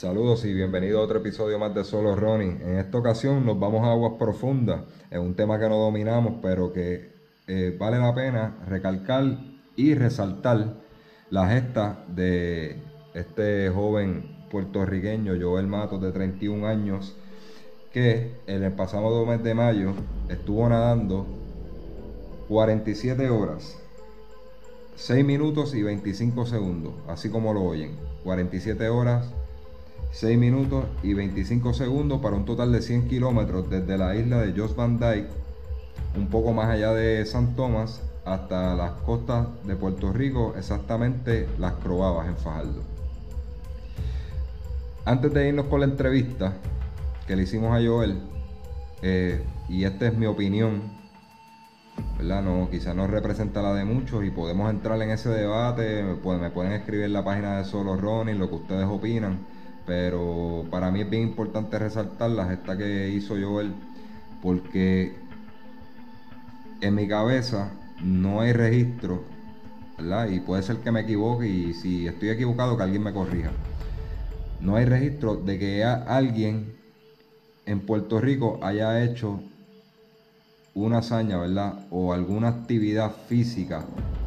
Saludos y bienvenido a otro episodio más de Solo Running. En esta ocasión nos vamos a aguas profundas. Es un tema que no dominamos, pero que eh, vale la pena recalcar y resaltar la gesta de este joven puertorriqueño, Joel Matos, de 31 años, que en el pasado mes de mayo estuvo nadando 47 horas, 6 minutos y 25 segundos, así como lo oyen. 47 horas, 6 minutos y 25 segundos para un total de 100 kilómetros desde la isla de Jos Van Dyke, un poco más allá de San Tomás, hasta las costas de Puerto Rico, exactamente las Croabas en Fajardo. Antes de irnos con la entrevista que le hicimos a Joel, eh, y esta es mi opinión, ¿verdad? No, quizás no representa la de muchos y podemos entrar en ese debate, me pueden, me pueden escribir en la página de Solo Ronnie lo que ustedes opinan, pero para mí es bien importante resaltar la gesta que hizo Joel, porque en mi cabeza no hay registro, ¿verdad? Y puede ser que me equivoque y si estoy equivocado que alguien me corrija. No hay registro de que alguien en Puerto Rico haya hecho una hazaña, ¿verdad? O alguna actividad física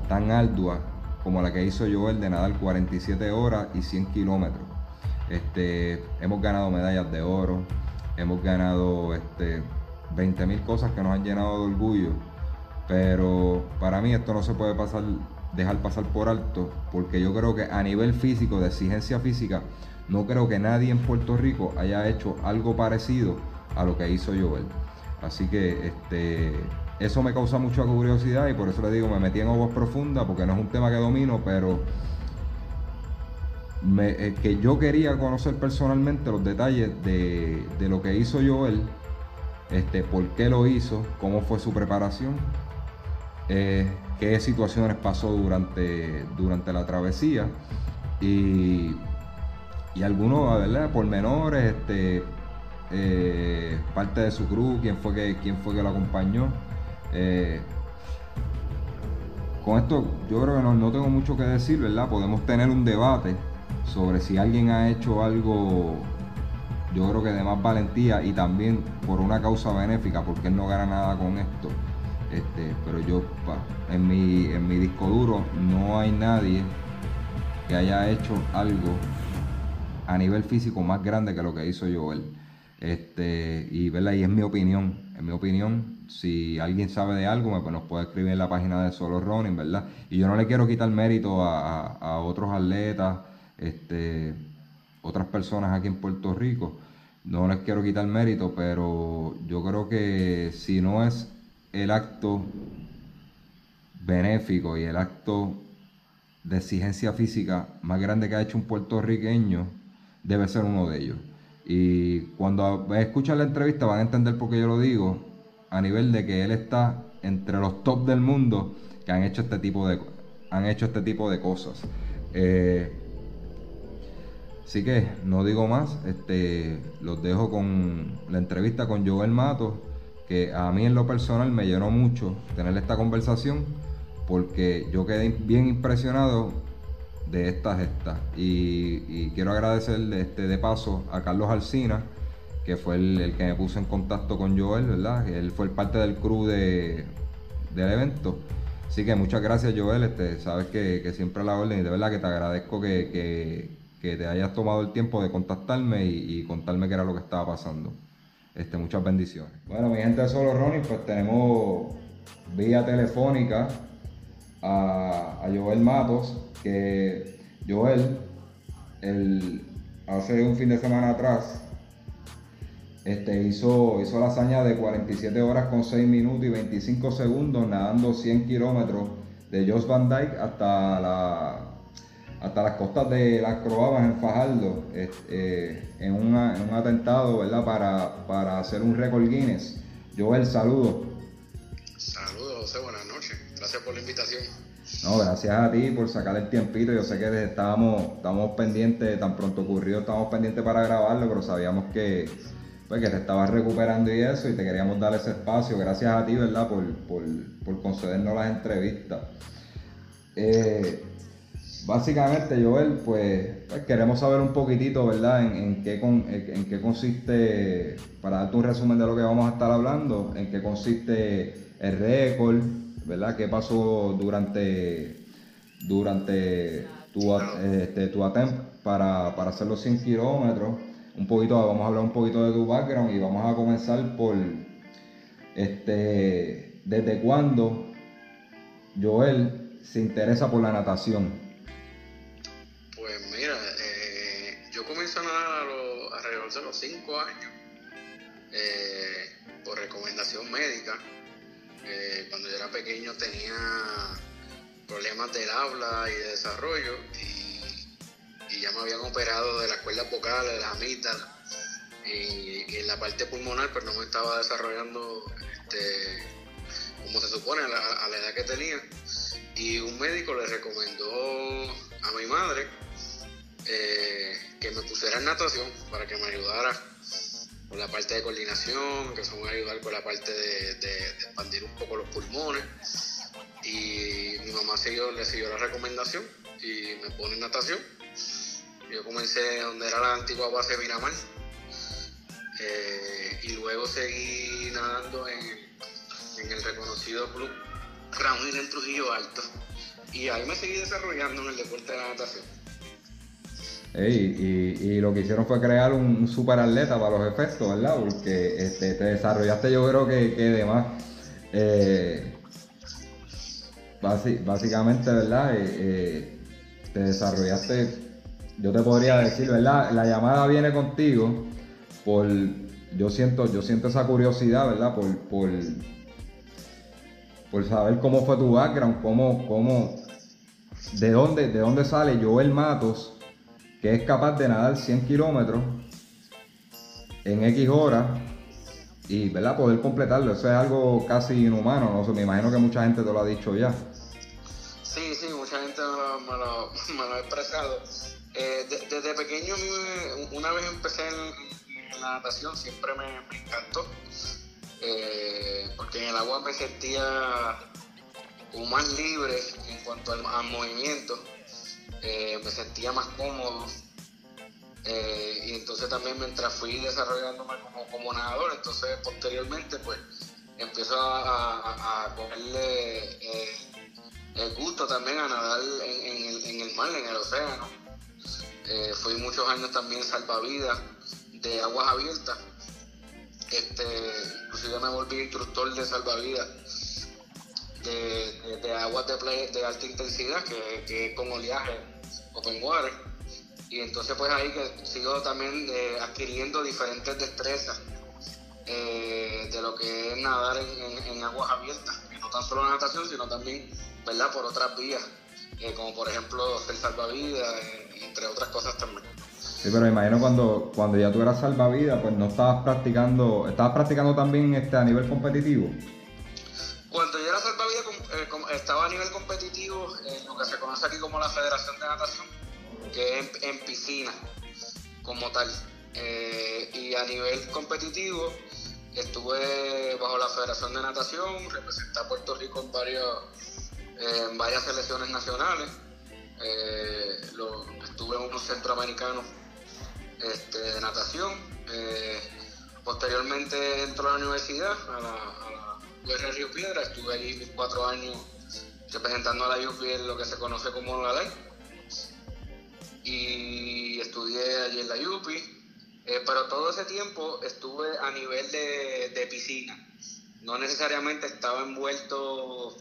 tan ardua como la que hizo Joel de nadar 47 horas y 100 kilómetros. Este, hemos ganado medallas de oro, hemos ganado este, 20 mil cosas que nos han llenado de orgullo, pero para mí esto no se puede pasar, dejar pasar por alto, porque yo creo que a nivel físico, de exigencia física, no creo que nadie en Puerto Rico haya hecho algo parecido a lo que hizo Joel. Así que este, eso me causa mucha curiosidad y por eso le digo, me metí en aguas profundas, porque no es un tema que domino, pero eh, que yo quería conocer personalmente los detalles de, de lo que hizo Joel, este, por qué lo hizo, cómo fue su preparación, eh, qué situaciones pasó durante, durante la travesía y, y algunos, ¿verdad? Pormenores, este, eh, parte de su crew, quién fue que, quién fue que lo acompañó. Con esto yo creo que no, no tengo mucho que decir, ¿verdad? Podemos tener un debate sobre si alguien ha hecho algo, yo creo que de más valentía y también por una causa benéfica, porque él no gana nada con esto. Este, pero yo, en, mi, en mi disco duro no hay nadie que haya hecho algo a nivel físico más grande que lo que hizo Joel. Este, y, ¿verdad? y es mi opinión, en mi opinión, si alguien sabe de algo, pues nos puede escribir en la página de Solo Running, ¿verdad? Y yo no le quiero quitar mérito a, a- a otros atletas, este, otras personas aquí en Puerto Rico, no les quiero quitar mérito, pero yo creo que si no es el acto benéfico y el acto de exigencia física más grande que ha hecho un puertorriqueño, debe ser uno de ellos. Y cuando escuchan la entrevista van a entender por qué yo lo digo, a nivel de que él está entre los top del mundo que han hecho este tipo de, han hecho este tipo de cosas. Eh, así que no digo más, este, los dejo con la entrevista con Joel Matos, que a mí en lo personal me llenó mucho tener esta conversación, porque yo quedé bien impresionado de esta gesta. Y, quiero agradecer este, de paso a Carlos Alcina, que fue el, el que me puso en contacto con Joel, ¿verdad? Él fue parte del crew de, del evento. Así que muchas gracias Joel, este, sabes que, siempre a la orden y de verdad que te agradezco que- que te hayas tomado el tiempo de contactarme y, contarme qué era lo que estaba pasando. Este, muchas bendiciones. Bueno, mi gente de Solo Ronnie, pues tenemos vía telefónica a, a Joel Matos, que Joel, el, hace un fin de semana atrás, este, hizo, hizo la hazaña de 47 horas con 6 minutos y 25 segundos nadando 100 kilómetros de Jos Van Dyke hasta la, hasta las costas de las Croabas en Fajardo, eh, en, un atentado, ¿verdad? Para, para hacer un récord Guinness. Joel, saludo. Saludos, José, buenas noches. Gracias por la invitación. No, gracias a ti por sacar el tiempito. Yo sé que estábamos, estábamos pendientes, tan pronto ocurrió, estábamos pendientes para grabarlo, pero sabíamos que, pues, que te estabas recuperando y eso, y te queríamos dar ese espacio. Gracias a ti, ¿verdad?, por, por concedernos las entrevistas. Eh, Básicamente, Joel, pues, pues, queremos saber un poquitito, ¿verdad?, en, qué en qué consiste, para darte un resumen de lo que vamos a estar hablando, en qué consiste el récord, ¿verdad?, qué pasó durante, durante tu, este, tu attempt para, para hacer los 100 kilómetros. Un poquito, vamos a hablar un poquito de tu background y vamos a comenzar por, este, desde cuándo Joel se interesa por la natación. Los 5 años, eh, por recomendación médica. Eh, cuando yo era pequeño tenía problemas del habla y de desarrollo y, ya me habían operado de las cuerdas vocales, de la amígdala y, en la parte pulmonar, pero no me estaba desarrollando este, como se supone a la, edad que tenía. Y un médico le recomendó a mi madre eh, que me pusiera en natación para que me ayudara con la parte de coordinación, que eso me va ayudar con la parte de, expandir un poco los pulmones. Y mi mamá siguió, le siguió la recomendación y me pone en natación. Yo comencé donde era la antigua base Miramar eh, y luego seguí nadando en, el reconocido club Crown en Trujillo Alto. Y ahí me seguí desarrollando en el deporte de la natación y, lo que hicieron fue crear un, super atleta para los efectos, ¿verdad? Porque este, te desarrollaste yo creo que, que demás. Eh, básicamente, ¿verdad? Eh, eh, te desarrollaste, yo te podría decir, ¿verdad? La llamada viene contigo por, yo siento, yo siento esa curiosidad, ¿verdad? Por, por, por saber cómo fue tu background, cómo, cómo, de dónde, de dónde sale Joel Matos que es capaz de nadar 100 kilómetros en X horas y ¿verdad? poder completarlo. Eso es algo casi inhumano, ¿no? me imagino que mucha gente te lo ha dicho ya. Sí, sí, mucha gente me lo, ha expresado. Eh, desde pequeño, una vez empecé en, la natación, siempre me, encantó, eh, porque en el agua me sentía más libre en cuanto al movimiento eh, me sentía más cómodo. Eh, y entonces también mientras fui desarrollándome como, nadador, entonces posteriormente pues empiezo a, a, eh, el gusto también a nadar en, el, mar, en el océano. fui muchos años también salvavidas de aguas abiertas. Este, inclusive me volví instructor de salvavidas de, aguas de, de alta intensidad, que, que es con oleaje open water. Y entonces pues ahí que sigo también eh, adquiriendo diferentes destrezas eh, de lo que es nadar en, aguas abiertas, que no tan solo natación, sino también, ¿verdad?, por otras vías, eh, como por ejemplo ser salvavidas, entre otras cosas también. Sí, pero imagino cuando, cuando ya tú eras salvavidas, pues no estabas practicando, estabas practicando también este, a nivel competitivo. Cuando yo era salvavidas, estaba a nivel competitivo en lo que se conoce aquí como la Federación de Natación, que es en, piscina como tal. Eh, y a nivel competitivo estuve bajo la Federación de Natación, representé a Puerto Rico en, varias selecciones nacionales. Eh, estuve en unos centroamericanos este, de natación. Eh, posteriormente entró a la universidad, a la Río Piedra, estuve allí cuatro años representando a la UPI en lo que se conoce como la ley. Y estudié allí en la UPI, eh, pero todo ese tiempo estuve a nivel de, piscina. No necesariamente estaba envuelto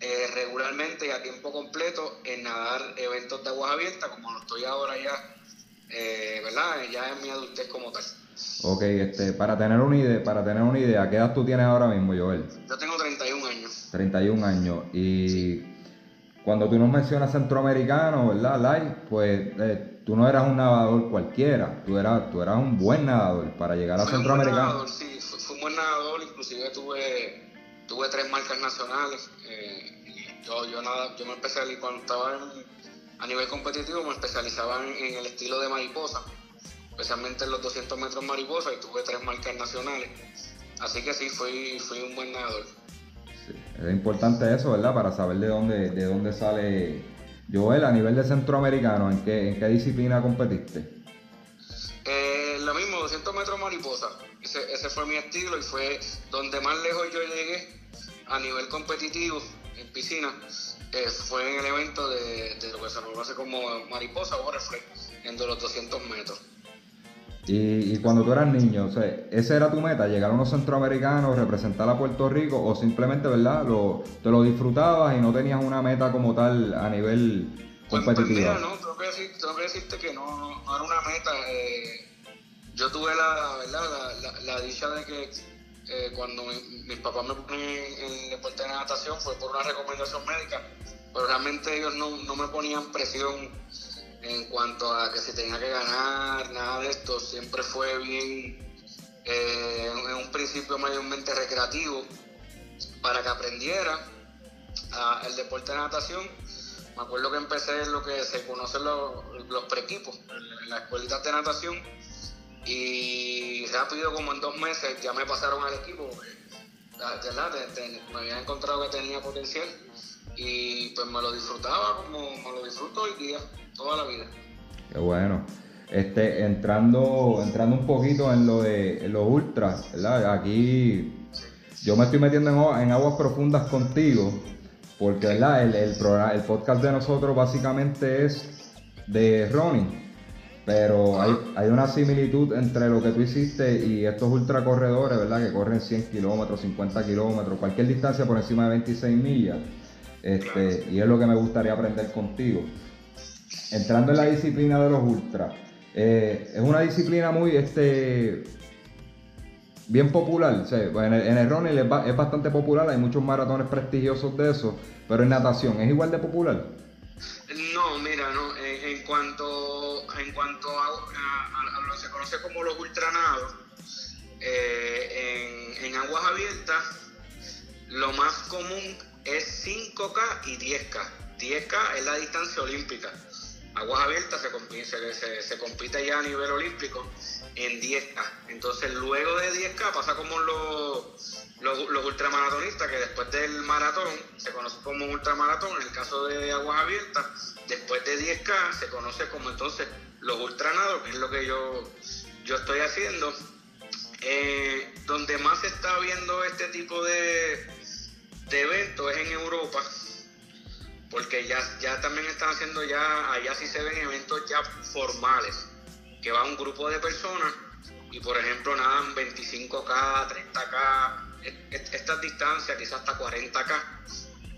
eh, regularmente y a tiempo completo en nadar eventos de aguas abiertas, como lo estoy ahora ya, eh, ¿verdad? Ya en mi adultez como tal. Ok, este, para tener una idea, para tener una idea, ¿qué edad tú tienes ahora mismo, Joel? Yo tengo 31 años. 31 años. Y cuando tú nos mencionas centroamericano, ¿verdad? Lai, pues eh, tú no eras un nadador cualquiera, tú eras, tú eras un buen nadador para llegar a centroamericano. sí, fui, un buen nadador, inclusive tuve, tuve tres marcas nacionales. Eh, yo, yo, nada, yo me empecé cuando estaba a nivel competitivo, me especializaba en, el estilo de mariposa, especialmente en los 200 metros mariposa y tuve tres marcas nacionales. Así que sí, fui, fui un buen nadador. Es importante eso, ¿verdad? Para saber de dónde, de dónde sale Joel a nivel de centroamericano. ¿En qué, en qué disciplina competiste? Eh, lo mismo, 200 metros mariposa. Ese, fue mi estilo y fue donde más lejos yo llegué a nivel competitivo en piscina. Eh, fue en el evento de, lo que se conoce como mariposa o en los 200 metros. Y, cuando tú eras niño, o sea, ¿esa era tu meta? ¿Llegar a unos centroamericanos, representar a Puerto Rico o simplemente, ¿verdad? Lo, te lo disfrutabas y no tenías una meta como tal a nivel pues, pues competitivo? Pues, no, tengo que, decir, tengo que, decirte que no, no, era una meta. Eh, yo tuve la, ¿verdad? La, dicha de que eh, cuando mis papás me ponían en el deporte de natación fue por una recomendación médica, pero realmente ellos no, no me ponían presión en cuanto a que se tenía que ganar, nada de esto, siempre fue bien, eh, en un principio mayormente recreativo, para que aprendiera el deporte de natación. Me acuerdo que empecé en lo que se conocen los, los preequipos, en las escuelitas de natación, y rápido, como en dos meses, ya me pasaron al equipo, me habían encontrado que tenía potencial y pues me lo disfrutaba como me lo disfruto hoy día toda la vida. Qué bueno. Este, entrando, entrando un poquito en lo de los ultras, ¿verdad? Aquí yo me estoy metiendo en, aguas profundas contigo, porque ¿verdad? El, el, el podcast de nosotros básicamente es de running, pero hay, hay, una similitud entre lo que tú hiciste y estos ultracorredores, ¿verdad? Que corren 100 kilómetros, 50 kilómetros, cualquier distancia por encima de 26 millas. Este, y es lo que me gustaría aprender contigo entrando en la disciplina de los ultras, eh, es una disciplina muy este, bien popular. en, el, en es, bastante popular, hay muchos maratones prestigiosos de eso, pero en natación, ¿es igual de popular? No, mira, no, en, cuanto, en cuanto a, lo que se conoce como los ultranados, eh, en, en aguas abiertas, lo más común es 5K y 10K. 10K es la distancia olímpica aguas abiertas se compite, ya a nivel olímpico en 10K. Entonces luego de 10K pasa como los, los, ultramaratonistas, que después del maratón se conoce como ultramaratón, en el caso de aguas abiertas, después de 10K se conoce como entonces los ultranados, que es lo que yo, yo estoy haciendo. Eh, donde más se está viendo este tipo de, de eventos es en Europa, porque ya, ya también están haciendo ya, allá sí se ven eventos ya formales, que va un grupo de personas y por ejemplo nadan 25K, 30K, estas distancias, quizás hasta 40K.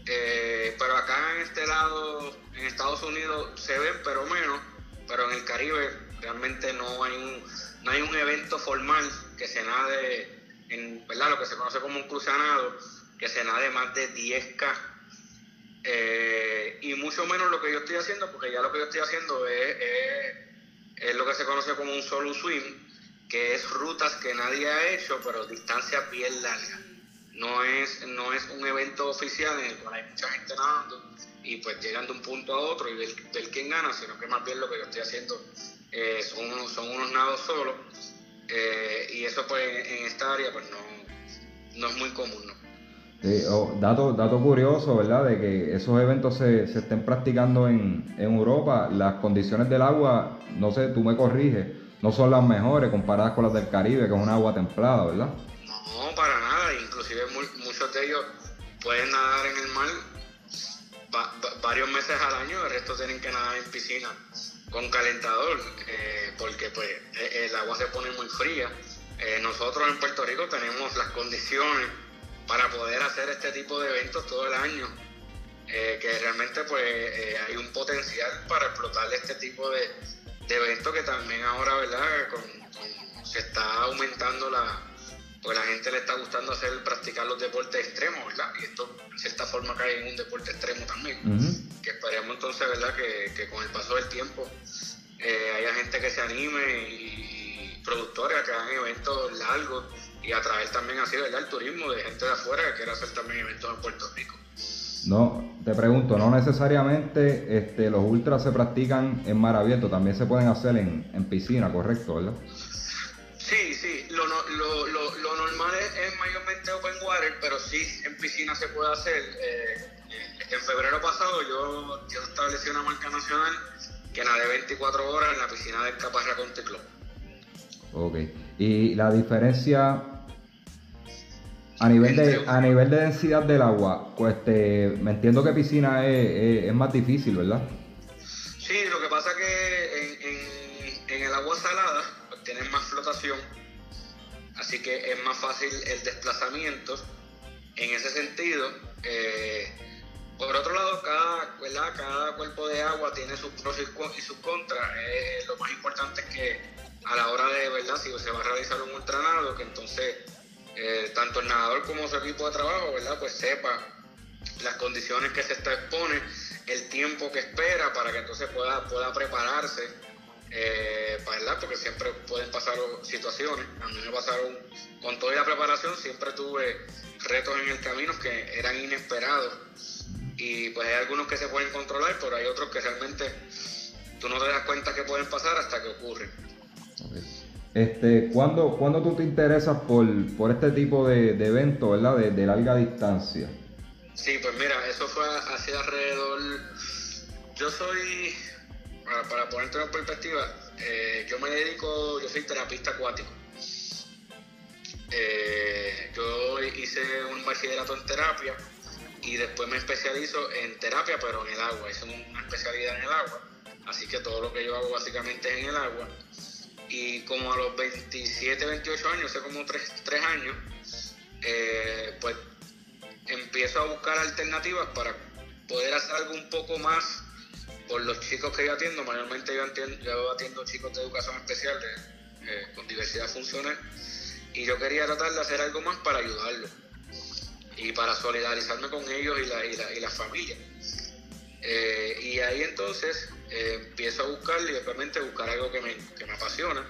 Eh, pero acá en este lado, en Estados Unidos se ven, pero menos, pero en el Caribe realmente no hay un, no hay un evento formal que se nade, en ¿verdad? lo que se conoce como un cruzanado, que se nade más de 10K eh, y mucho menos lo que yo estoy haciendo, porque ya lo que yo estoy haciendo es, es, lo que se conoce como un solo swim, que es rutas que nadie ha hecho, pero distancias bien largas. No es, no es un evento oficial en el cual hay mucha gente nadando y pues llegan de un punto a otro y ver, quién gana, sino que más bien lo que yo estoy haciendo eh, son, unos, son unos nados solos eh, y eso pues en esta área pues no, no es muy común. ¿no? Oh, dato, curioso, ¿verdad? De que esos eventos se, estén practicando en, Europa, las condiciones del agua, no sé, tú me corriges, no son las mejores comparadas con las del Caribe, que es un agua templada, ¿verdad? No, para nada, inclusive muchos de ellos pueden nadar en el mar varios meses al año, el resto tienen que nadar en piscina con calentador, eh, porque pues e, el agua se pone muy fría. Eh, nosotros en Puerto Rico tenemos las condiciones para poder hacer este tipo de eventos todo el año. Eh, que realmente pues eh, hay un potencial para explotar este tipo de, eventos que también ahora, ¿verdad? se está aumentando la, pues la gente le está gustando hacer, practicar los deportes extremos, ¿verdad? Y esto en cierta forma cae en un deporte extremo también. que esperemos entonces, ¿verdad? Que, que con el paso del tiempo eh, haya gente que se anime y productores que hagan eventos largos y atraer también así, ¿verdad? El turismo de gente de afuera que quiera hacer también eventos en Puerto Rico. No, te pregunto, no necesariamente este, los ultras se practican en mar abierto, también se pueden hacer en, en piscina, correcto, ¿verdad? Sí, sí, lo, lo, lo, lo normal es, es mayormente open water, pero sí en piscina se puede hacer. Eh, en febrero pasado yo, yo establecí una marca nacional que nadé 24 horas en la piscina del Caparra Country Club. Ok. Y la diferencia a nivel de, a nivel de densidad del agua, pues este, me entiendo que piscina es, es- es más difícil, ¿verdad? Sí, lo que pasa que en, en- en el agua salada pues, tienes más flotación, así que es más fácil el desplazamiento. En ese sentido, eh, por otro lado, cada, ¿verdad? cada cuerpo de agua tiene sus pros y sus contras. Eh, lo más importante es que a la hora de, ¿verdad? si se va a realizar un ultranado, que entonces eh, tanto el nadador como su equipo de trabajo, ¿verdad? Pues sepa las condiciones que se está expone, el tiempo que espera para que entonces pueda, pueda prepararse, eh, ¿verdad? porque siempre pueden pasar situaciones. A mí me pasaron, con toda la preparación, siempre tuve retos en el camino que eran inesperados. Y pues hay algunos que se pueden controlar, pero hay otros que realmente tú no te das cuenta que pueden pasar hasta que ocurren. Este, ¿cuándo, cuándo tú te interesas por, por este tipo de, de eventos, ¿verdad? De, de larga distancia. Sí, pues mira, eso fue hacia alrededor. Yo soy, para, para ponerte en perspectiva, eh, yo me dedico, yo soy terapista acuático. Eh, yo hice un bachillerato en terapia y después me especializo en terapia, pero en el agua. Hice una especialidad en el agua, así que todo lo que yo hago básicamente es en el agua. Y como a los 27, 28 años, hace como 3, años, eh, pues empiezo a buscar alternativas para poder hacer algo un poco más por los chicos que yo atiendo. Mayormente yo atiendo, yo atiendo chicos de educación especial de- eh, con diversidad funcional y yo quería tratar de hacer algo más para ayudarlos y para solidarizarme con ellos y la, y la, y la familia. Eh, y ahí entonces eh, empiezo a buscar y obviamente buscar algo que me, que me apasiona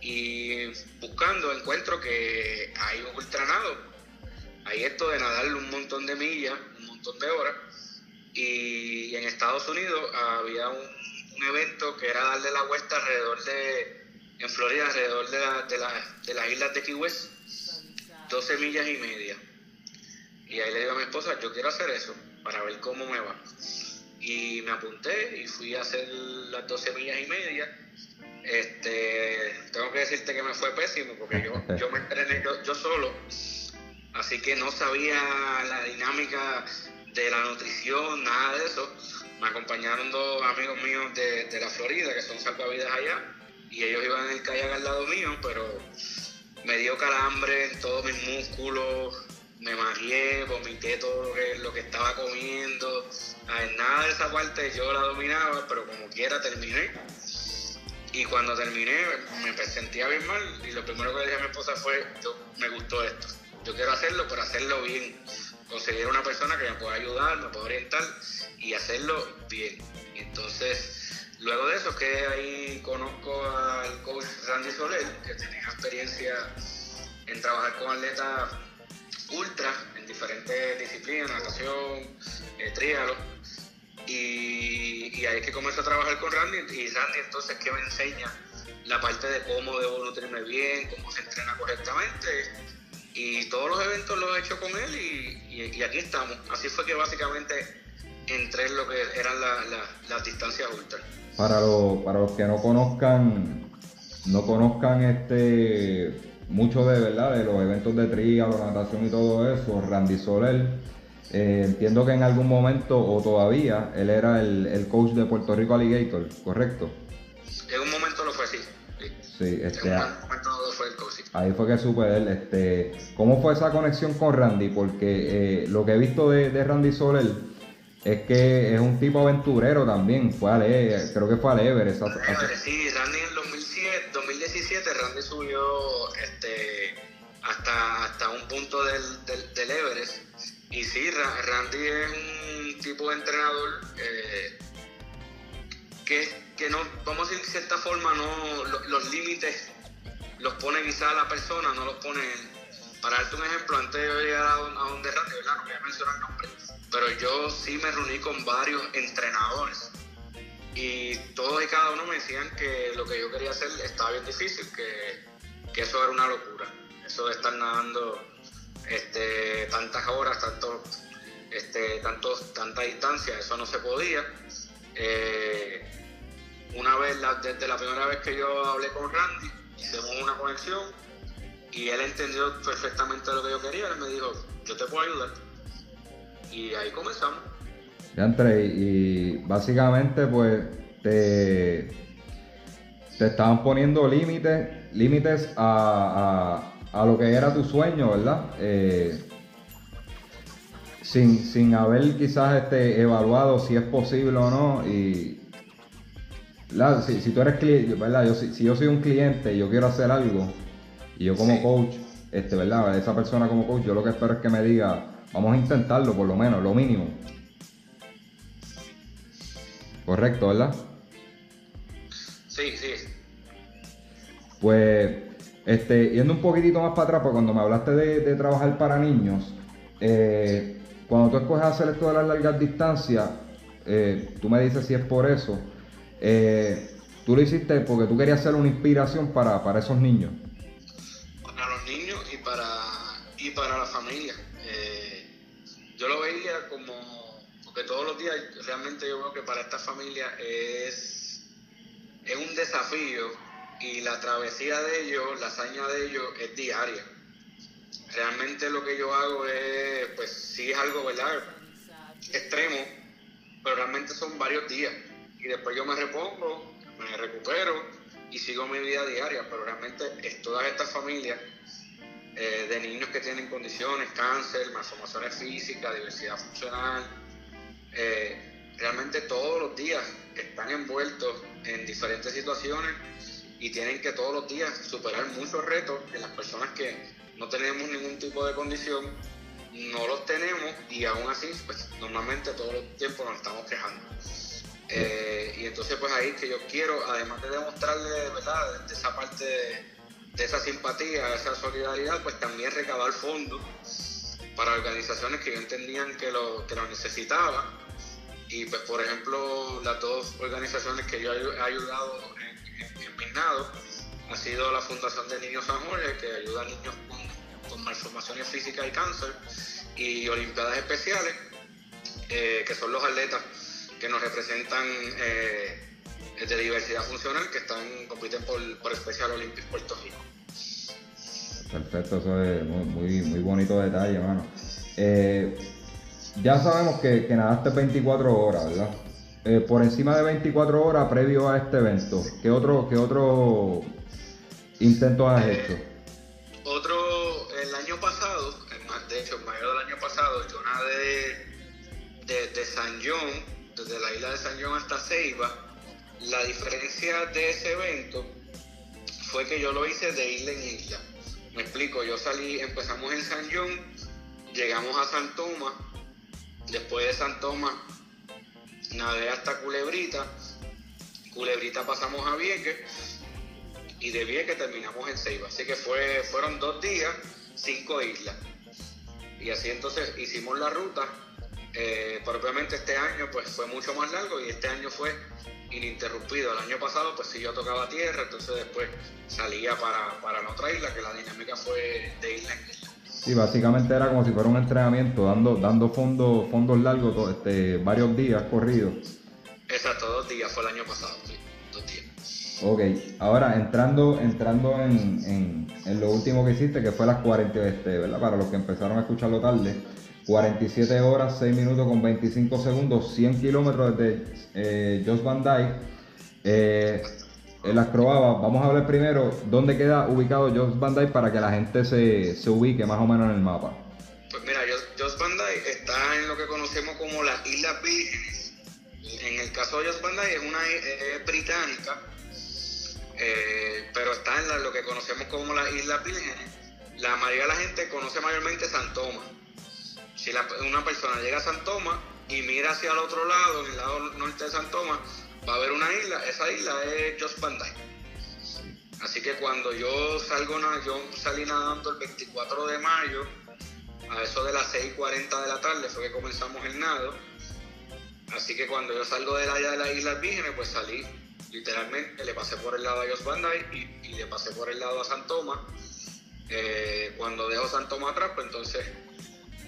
y buscando encuentro que hay un ultranado hay esto de nadarle un montón de millas, un montón de horas, y en Estados Unidos había un, evento que era darle la vuelta alrededor de, en Florida, alrededor de, de, la- de las islas de Key West, 12 millas y media. Y ahí le digo a mi esposa, yo quiero hacer eso, para ver cómo me va. Y me apunté y fui a hacer las 12 millas y media. Este, tengo que decirte que me fue pésimo porque yo, yo me entrené yo, yo solo así que no sabía la dinámica de la nutrición, nada de eso. Me acompañaron dos amigos míos de, de la Florida, que son salvavidas allá, y ellos iban en el kayak al lado mío, pero me dio calambre en todos mis músculos, me mareé, vomité todo lo que, lo que estaba comiendo. Ver, nada de esa parte yo la dominaba, pero como quiera terminé. Y cuando terminé me sentía bien mal y lo primero que le dije a mi esposa fue, me gustó esto, yo quiero hacerlo, pero hacerlo bien. Conseguir una persona que me pueda ayudar, me pueda orientar y hacerlo bien. Entonces, luego de eso, que ahí conozco al coach Randy Soler, que tenía experiencia en trabajar con atletas ultra en diferentes disciplinas, natación, eh. Y, y ahí es que comencé a trabajar con Randy y Randy entonces que me enseña la parte de cómo debo nutrirme bien, cómo se entrena correctamente y todos los eventos los he hecho con él y, aquí estamos. Así fue que básicamente entré en lo que eran la- la- las distancias ultra. Para, los para los que no conozcan, no conozcan este mucho de verdad de los eventos de trialo, natación y todo eso, Randy Soler, eh, entiendo que en algún momento o todavía él era el, el coach de Puerto Rico Alligator, ¿correcto? En un momento lo fue así. sí. Sí, En este, un momento lo fue el coach. sí. ahí fue que supe de él. Este, ¿Cómo fue esa conexión con Randy? Porque eh, lo que he visto de, de Randy Soler es que es un tipo aventurero también. Fue al, E- creo que fue al Everest. hace- hace- Sí, Randy en 2007, 2017, Randy subió este, hasta, hasta un punto del, del, del Everest. Y sí, Randy es un tipo de entrenador eh, que, que, no, vamos a decir de cierta forma, no los límites los pone quizá la persona, no los pone Para darte un ejemplo, antes de llegar a, donde Randy. No voy a mencionar el nombre, pero yo sí me reuní con varios entrenadores y todos y cada uno me decían que lo que yo quería hacer estaba bien difícil, que, que eso era una locura. Eso de estar nadando este, tantas horas, tantos, este, tantos, tanta distancia, eso no se podía. Eh, una vez, desde la primera vez que yo hablé con Randy, hicimos una conexión y él entendió perfectamente lo que yo quería. Él me dijo, yo te puedo ayudar. Y ahí comenzamos. Ya entré y básicamente pues te, te estaban poniendo límites, límites a, lo que era tu sueño, ¿verdad? Eh, sin, haber quizás este, evaluado si es posible o no y si, tú eres cliente, ¿verdad? Yo, si, yo soy un cliente y yo quiero hacer algo y yo como coach, este, ¿verdad? Esa persona como coach, yo lo que espero es que me diga, vamos a intentarlo por lo menos, lo mínimo. Correcto, ¿verdad? Sí, sí. Pues, este, yendo un poquitito más para atrás, porque cuando me hablaste de, trabajar para niños, eh, cuando tú escoges hacer esto de las largas distancias, eh, tú me dices si es por eso. Eh, tú lo hiciste porque tú querías ser una inspiración para, esos niños. Para los niños y para, y para la familia. yo lo veía como todos los días realmente yo veo que para esta familia es, es un desafío y la travesía de ellos, la hazaña de ellos es diaria. Realmente lo que yo hago es, pues sí es algo, ¿verdad? Extremo, pero realmente son varios días. Y después yo me repongo, me recupero y sigo mi vida diaria, pero realmente es todas estas familias eh, de niños que tienen condiciones, cáncer, malformaciones físicas, diversidad funcional, eh, realmente todos los días están envueltos en diferentes situaciones y tienen que todos los días superar muchos retos en las personas que no tenemos ningún tipo de condición, no los tenemos y aún así, pues normalmente todo el tiempo nos estamos quejando. Eh, y entonces pues ahí que yo quiero, además de demostrarle, ¿verdad?, de esa parte de, esa simpatía, de esa solidaridad, pues también recabar fondos para organizaciones que yo entendían que lo, que lo necesitaban y pues, por ejemplo, las dos organizaciones que yo he ayudado en, en, nados ha sido la Fundación de Niños San Jorge, que ayuda a niños con, malformaciones físicas y cáncer, y Olimpiadas Especiales, eh, que son los atletas que nos representan eh, de diversidad funcional, que están compiten por, por Special Olympics Puerto Rico. Perfecto, eso es muy, muy, bonito detalle, hermano. Eh, ya sabemos que, que nadaste 24 horas, ¿verdad? Eh, por encima de 24 horas previo a este evento, ¿qué otro, qué otro intento has hecho? Otro, el año pasado, de hecho, en mayo del año pasado, yo nadé desde San John, desde la isla de San John hasta Ceiba. La diferencia de ese evento fue que yo lo hice de isla en isla. Me explico, yo salí, empezamos en San John, llegamos a San Tomás, Después de San Tomás, navegué hasta Culebrita. Culebrita pasamos a Vieques y de Vieques terminamos en Ceiba. Así que fue, fueron dos días, cinco islas. Y así entonces hicimos la ruta. Eh, propiamente este año pues fue mucho más largo y este año fue ininterrumpido. El año pasado pues sí yo tocaba tierra, entonces después salía para, para la otra isla, que la dinámica fue de isla en isla. Sí, básicamente era como si fuera un entrenamiento, dando, dando fondos, fondos largos, este, varios días corridos. Exacto, dos días, fue el año pasado, sí, dos días. Ok, ahora entrando, entrando en, lo último que hiciste, que fue las 40, este, ¿verdad? Para los que empezaron a escucharlo tarde, 47 horas, 6 minutos con 25 segundos, 100 kilómetros desde eh, Jos Van Dyke. Eh, las Croabas, vamos a hablar primero dónde queda ubicado Jos Van Dyke para que la gente se, se, ubique más o menos en el mapa. Pues mira, Jos Van Dyke está en lo que conocemos como las Islas Vírgenes. En el caso de Jos Van Dyke es una británica, eh, pero está en lo que conocemos como las Islas Vírgenes. La mayoría de la gente conoce mayormente San Tomás. Si la- una persona llega a San Tomás y mira hacia el otro lado, en el lado norte de San Tomás, va a ver una isla, esa isla es Van Dyke. Así que cuando yo salgo, yo salí nadando el 24 de mayo, a eso de las 6.40 de la tarde fue que comenzamos el nado. Así que cuando yo salgo de allá de las Islas Vírgenes, pues salí literalmente, le pasé por el lado a Jos y, y le pasé por el lado a San Tomás. Eh, cuando dejo San Tomás atrás, pues entonces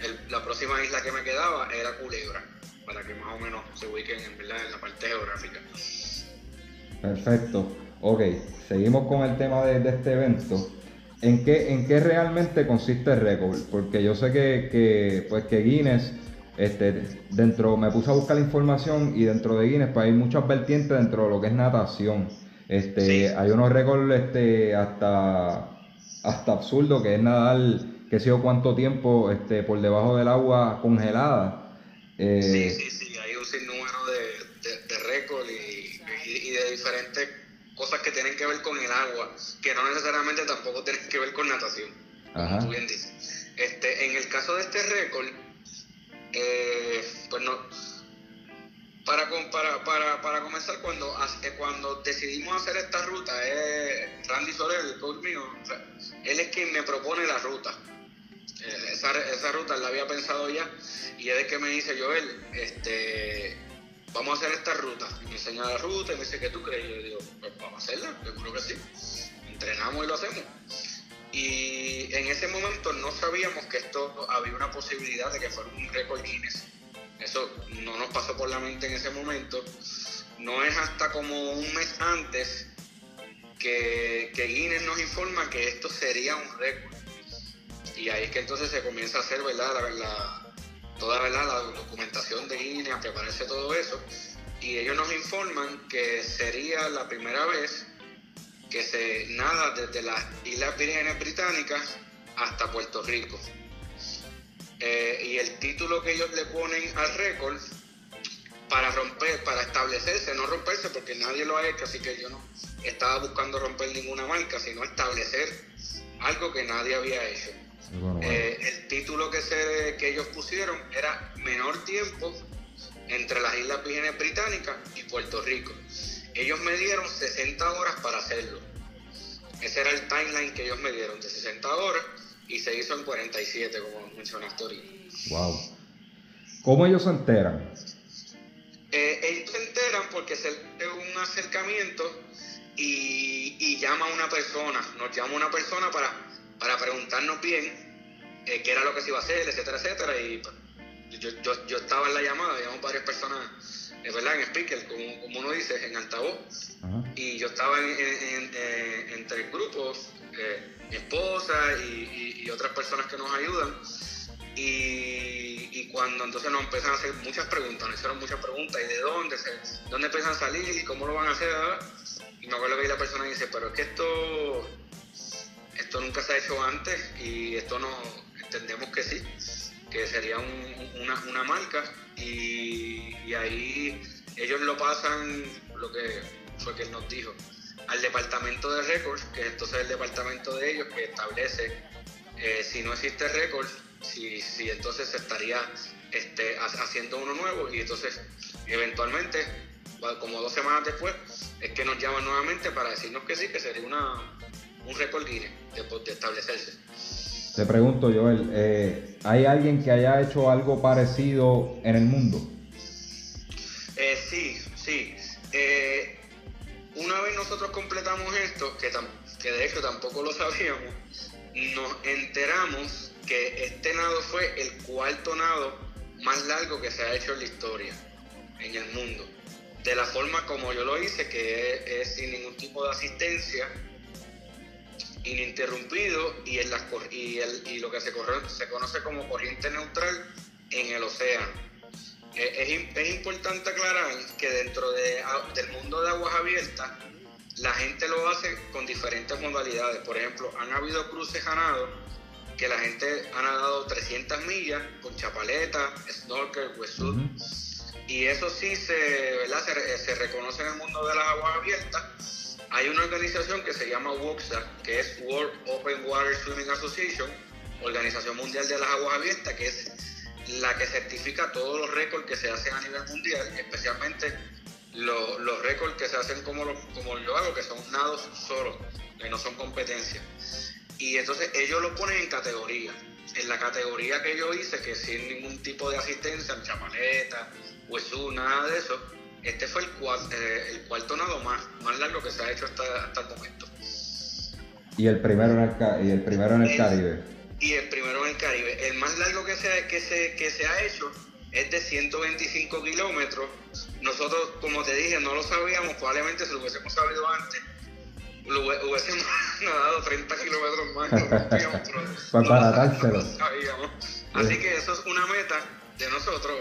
el- la próxima isla que me quedaba era Culebra, para que más o menos se ubiquen en, verdad, en la parte geográfica. Perfecto. Ok, seguimos con el tema de, de este evento. ¿En qué, ¿En qué realmente consiste el récord? Porque yo sé que, que, pues que Guinness, este, dentro, me puse a buscar la información y dentro de Guinness pues hay muchas vertientes dentro de lo que es natación. Este, Sí. Hay unos récords este, hasta, hasta absurdo que es nadar, que sé yo cuánto tiempo este, por debajo del agua congelada. Eh, Sí, sí, sí, hay un sinnúmero de, de, de récords y, y- y de diferentes cosas que tienen que ver con el agua, que no necesariamente tampoco tienen que ver con natación, Ajá. como tú bien dices. Este, en el caso de este récord, eh, pues no, para, para, para, para comenzar, cuando, eh, cuando decidimos hacer esta ruta, es Randy Soler, el coach mío, él es quien me propone la ruta. Eh, esa, esa ruta la había pensado ya y es de que me dice Joel, este, vamos a hacer esta ruta. Y me enseña la ruta y me dice, ¿qué tú crees? Y yo digo, pues vamos a hacerla, seguro que sí. Entrenamos y lo hacemos. Y en ese momento no sabíamos que esto había una posibilidad de que fuera un récord Guinness. Eso no nos pasó por la mente en ese momento. No es hasta como un mes antes que, que Guinness nos informa que esto sería un récord. Y ahí es que entonces se comienza a hacer, ¿verdad? Toda ¿verdad? la documentación de Guinness, a prepararse todo eso. Y ellos nos informan que sería la primera vez que se nada desde las Islas Vírgenes Británicas hasta Puerto Rico. Eh, y el título que ellos le ponen al récord para romper, para establecerse, no romperse porque nadie lo ha hecho, así que yo no estaba buscando romper ninguna marca, sino establecer algo que nadie había hecho. Bueno, bueno. Eh, el título que, se, que ellos pusieron era menor tiempo entre las Islas Vírgenes Británicas y Puerto Rico. Ellos me dieron 60 horas para hacerlo. Ese era el timeline que ellos me dieron, de 60 horas, y se hizo en 47, como mencionaste ahorita. Wow. ¿Cómo ellos se enteran? Eh, ellos se enteran porque es un acercamiento y, y llama a una persona, nos llama una persona para, para preguntarnos bien eh, qué era lo que se iba a hacer, etcétera, etcétera. Y pues, yo, yo, yo estaba en la llamada, digamos varias personas, eh, ¿verdad? En speaker, como, como uno dice, en altavoz. Y yo estaba en, en- en- eh, entre grupos, eh, mi esposa y, y- y otras personas que nos ayudan. Y, y cuando entonces nos empiezan a hacer muchas preguntas, nos hicieron muchas preguntas, ¿y de dónde? Se, ¿Dónde empiezan a salir? ¿Y cómo lo van a hacer? Y me acuerdo que la persona dice, pero es que esto, esto nunca se ha hecho antes y esto no, entendemos que sí, que sería un- una, marca. Y, ahí ellos lo pasan, lo que fue que él nos dijo, al departamento de récords, que entonces es el departamento de ellos que establece eh, si no existe récord, si, si entonces se estaría este, ha- haciendo uno nuevo. Y entonces eventualmente, como dos semanas después, es que nos llaman nuevamente para decirnos que sí, que sería una, un récord Guinness de, de establecerse. Te pregunto, Joel, eh, ¿hay alguien que haya hecho algo parecido en el mundo? Eh, sí, sí. Eh, una vez nosotros completamos esto, que, de hecho tampoco lo sabíamos, nos enteramos que este nado fue el cuarto nado más largo que se ha hecho en la historia, en el mundo. De la forma como yo lo hice, que es, es sin ningún tipo de asistencia, ininterrumpido y, en las, cor- y, el- y lo que se, corre- se conoce como corriente neutral en el océano. Eh, Es, es importante aclarar que dentro de, a- del mundo de aguas abiertas, la gente lo hace con diferentes modalidades. Por ejemplo, han habido cruces a nado que la gente ha nadado 300 millas con chapaleta, snorkel, wetsuit. Y eso sí se, ¿verdad? se, se reconoce en el mundo de las aguas abiertas. Hay una organización que se llama WOXA, que es World Open Water Swimming Association, Organización Mundial de las Aguas Abiertas, que es la que certifica todos los récords que se hacen a nivel mundial, especialmente los, récords que se hacen como, lo- como yo hago, que son nados solos, que no son competencias. Y entonces ellos lo ponen en categoría. En la categoría que yo hice, que sin ningún tipo de asistencia, ni chamaleta, huesú, nada de eso, este fue el, cua- eh, el cuarto nado más, más largo que se ha hecho hasta, hasta el momento. Y el primero en el, y el, primero en el Caribe. Y el primero en el Caribe. El más largo que se, ha- que se, que se ha hecho es de 125 kilómetros. Nosotros, como te dije, no lo sabíamos. Probablemente si lo hubiésemos sabido antes, lo hubiésemos nadado 30 kilómetros más. no Para no lo baratárselo. sabíamos. Así que eso es una meta de nosotros.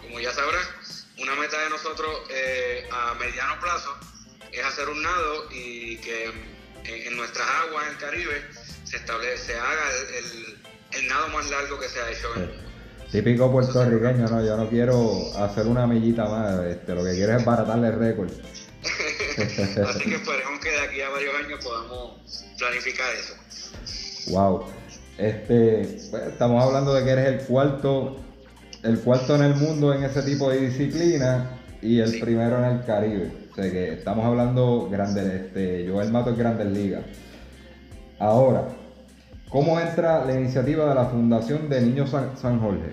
Como ya sabrás, una meta de nosotros eh, a mediano plazo es hacer un nado y que en, en nuestras aguas en el Caribe se establece, se haga el, el- nado más largo que se ha hecho mundo. Típico puertorriqueño, no, yo no quiero hacer una millita más, este, lo que quiero es baratarle el récord. Así que esperemos que de aquí a varios años podamos planificar eso. Wow. Este, pues, estamos hablando de que eres el cuarto, el cuarto en el mundo en ese tipo de disciplina y el Sí. primero en el Caribe. O sea que estamos hablando grande, este, Joel Mato es Grandes Ligas. Ahora, ¿cómo entra la iniciativa de la Fundación de Niños San, San Jorge?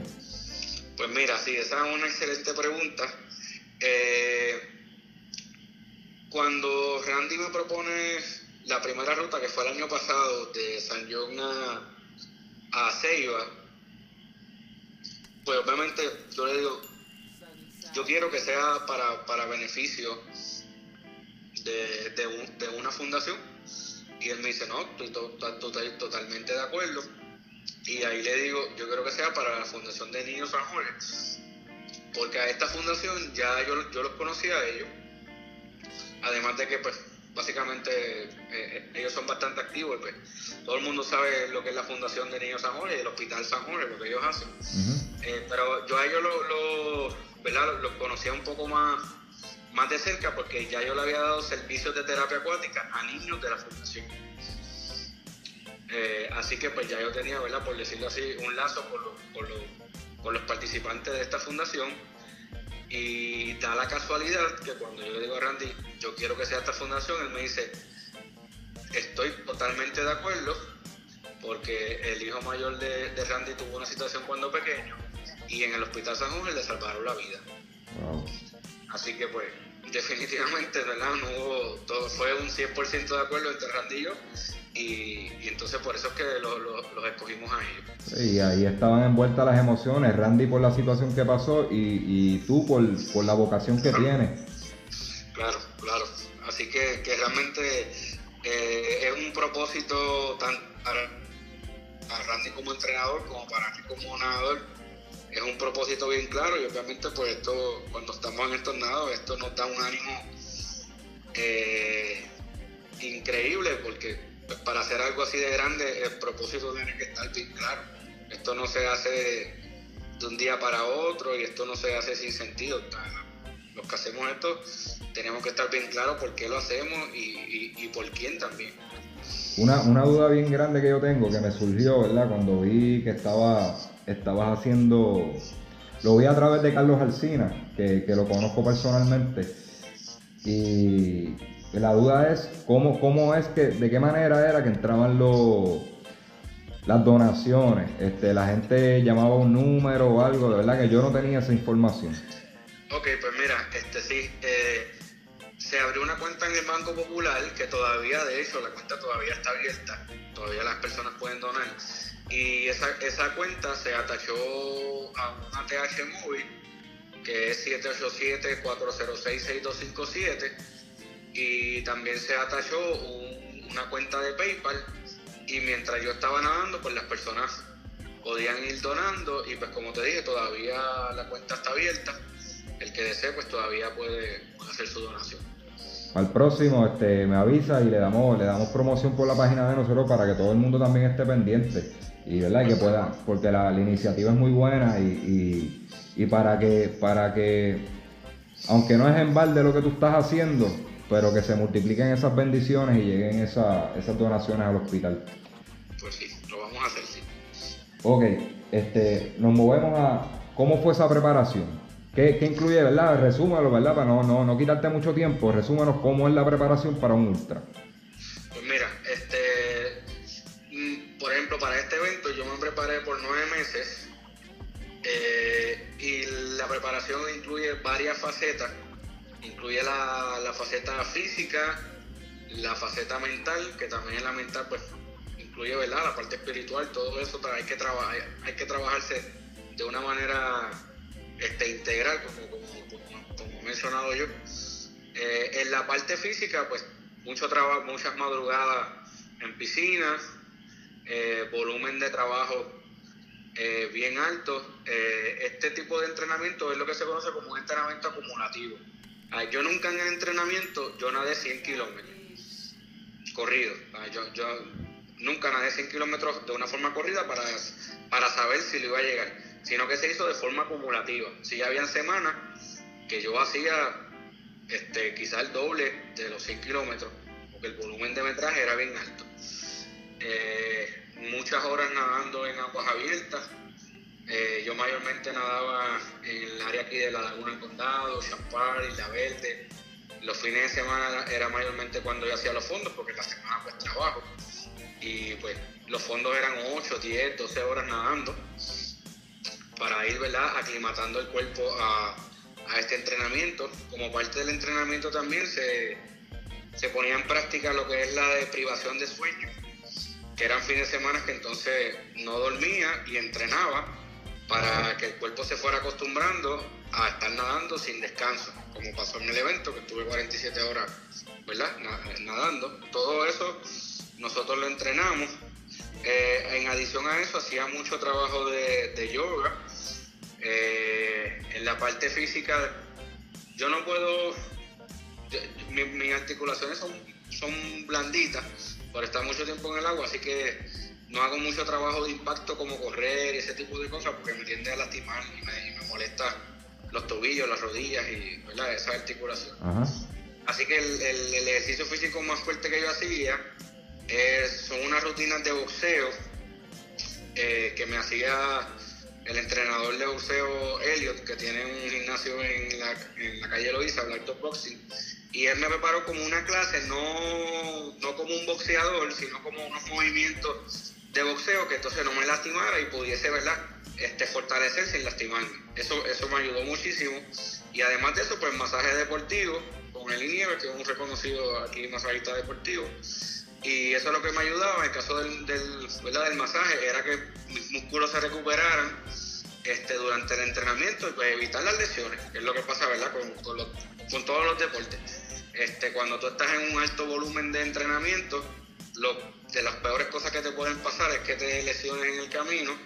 Pues mira, sí, esa es una excelente pregunta. Eh, cuando Randy me propone la primera ruta, que fue el año pasado, de San John a, a Ceiba, pues obviamente yo le digo, yo quiero que sea para, para beneficio de, de un- de una fundación. Y él me dice, no, estoy to- to- to- totalmente de acuerdo. Y ahí le digo, yo creo que sea para la Fundación de Niños San Jorge. Porque a esta fundación ya yo, yo los conocía a ellos. Además de que, pues, básicamente eh, eh, ellos son bastante activos. y, Pues, todo el mundo sabe lo que es la Fundación de Niños San Jorge y el Hospital San Jorge, lo que ellos hacen. Eh, pero yo a ellos lo, lo- ¿verdad? los conocía un poco más, más de cerca porque ya yo le había dado servicios de terapia acuática a niños de la fundación. Eh, así que pues ya yo tenía, ¿verdad? por decirlo así, un lazo con, con con los participantes de esta fundación. Y da la casualidad que cuando yo le digo a Randy, yo quiero que sea esta fundación, él me dice, estoy totalmente de acuerdo, porque el hijo mayor de, de Randy tuvo una situación cuando pequeño y en el hospital San Jorge le salvaron la vida. Wow. Así que pues definitivamente, ¿verdad? No hubo, todo fue un 100% de acuerdo entre Randy y yo y, y entonces por eso es que lo- lo- los escogimos a ellos. Y ahí estaban envueltas las emociones, Randy por la situación que pasó y, y tú por, por la vocación que tienes. Claro, claro. Así que, que realmente eh, es un propósito tan para, para Randy como entrenador como para mí como nadador. Es un propósito bien claro y obviamente pues esto, cuando estamos en estos nados, esto nos da un ánimo eh, increíble porque para hacer algo así de grande el propósito tiene que estar bien claro. Esto no se hace de un día para otro y esto no se hace sin sentido. Los que hacemos esto tenemos que estar bien claros por qué lo hacemos y, y- y por quién también. Una, una duda bien grande que yo tengo, que me surgió, ¿verdad? Cuando vi que estaba, estabas haciendo, lo vi a través de Carlos Alcina, que, que lo conozco personalmente, y la duda es, ¿cómo, cómo es que, de qué manera era que entraban los, las donaciones? Este, la gente llamaba un número o algo, de verdad que yo no tenía esa información. Ok, pues mira, este sí, eh, se abrió una cuenta en el Banco Popular que todavía, de hecho, la cuenta todavía está abierta, todavía las personas pueden donar. Y esa, esa cuenta se atachó a una TH Móvil, que es 787-406-6257, y también se atachó un- una cuenta de PayPal, y mientras yo estaba nadando, pues las personas podían ir donando, y pues como te dije, todavía la cuenta está abierta el que desee pues todavía puede hacer su donación. Al próximo este, me avisa y le damos, le damos promoción por la página de nosotros para que todo el mundo también esté pendiente. Y verdad que pueda, porque la, la iniciativa es muy buena y, y- y para que, para que, aunque no es en balde lo que tú estás haciendo, pero que se multipliquen esas bendiciones y lleguen esa- esas donaciones al hospital. Pues sí, lo vamos a hacer, sí. Ok, este, nos movemos a cómo fue esa preparación. ¿Qué, qué incluye, verdad? Resúmalo, ¿verdad? Para no, no, no quitarte mucho tiempo, resúmanos cómo es la preparación para un ultra. Pues mira, este, mm, por ejemplo, para este evento yo me preparé por nueve meses eh, y la preparación incluye varias facetas. Incluye la, la faceta física, la faceta mental, que también es la mental, pues incluye ¿verdad? la parte espiritual, todo eso hay que, trabajar hay que trabajarse de una manera este, integral, como, como, como, he mencionado yo. Eh, en la parte física, pues mucho trabajo, muchas madrugadas en piscinas, eh, volumen de trabajo eh, bien alto. este tipo de entrenamiento es lo que se conoce como un entrenamiento acumulativo. Ah, yo nunca en el entrenamiento, yo nadé 100 kilómetros corrido. Ah, yo, nunca nadé 100 kilómetros de una forma corrida para, para saber si lo iba a llegar, sino que se hizo de forma acumulativa. Si ya habían semanas que yo hacía este, quizá el doble de los 100 kilómetros, porque el volumen de metraje era bien alto. Eh, muchas horas nadando en aguas abiertas, eh, yo mayormente nadaba en el área aquí de la Laguna del Condado, Champar, La Verde. Los fines de semana era mayormente cuando yo hacía los fondos, porque la semana pues trabajo. Y pues los fondos eran 8, 10, 12 horas nadando para ir ¿verdad? aclimatando el cuerpo a, a este entrenamiento. Como parte del entrenamiento también se, se ponía en práctica lo que es la deprivación de sueño, que eran fines de semana que entonces no dormía y entrenaba para que el cuerpo se fuera acostumbrando a estar nadando sin descanso, como pasó en el evento, que estuve 47 horas, ¿verdad? Nadando. Todo eso nosotros lo entrenamos. Eh, en adición a eso, hacía mucho trabajo de, yoga. Eh, en la parte física, yo no puedo, mis articulaciones son blanditas por estar mucho tiempo en el agua, así que no hago mucho trabajo de impacto como correr y ese tipo de cosas porque me tiende a lastimar y me, molesta los tobillos, las rodillas y ¿verdad? esa articulación. Así que el, ejercicio físico más fuerte que yo hacía son unas rutinas de boxeo eh, que me hacía el entrenador de boxeo Elliot, que tiene un gimnasio en la, en la calle Loiza, Black Boxing, y él me preparó como una clase, no, no como un boxeador, sino como unos movimientos de boxeo que entonces no me lastimara y pudiese, ¿verdad? Este, fortalecer sin lastimarme. Eso, eso me ayudó muchísimo. Y además de eso, pues masaje deportivo con el Nieve, que es un reconocido aquí masajista deportivo. Y eso es lo que me ayudaba en el caso del, del, del masaje, era que mis músculos se recuperaran este, durante el entrenamiento y pues evitar las lesiones, que es lo que pasa, ¿verdad? Con, con, con todos los deportes. Este, cuando tú estás en un alto volumen de entrenamiento, lo, de las peores cosas que te pueden pasar es que te lesiones en el camino,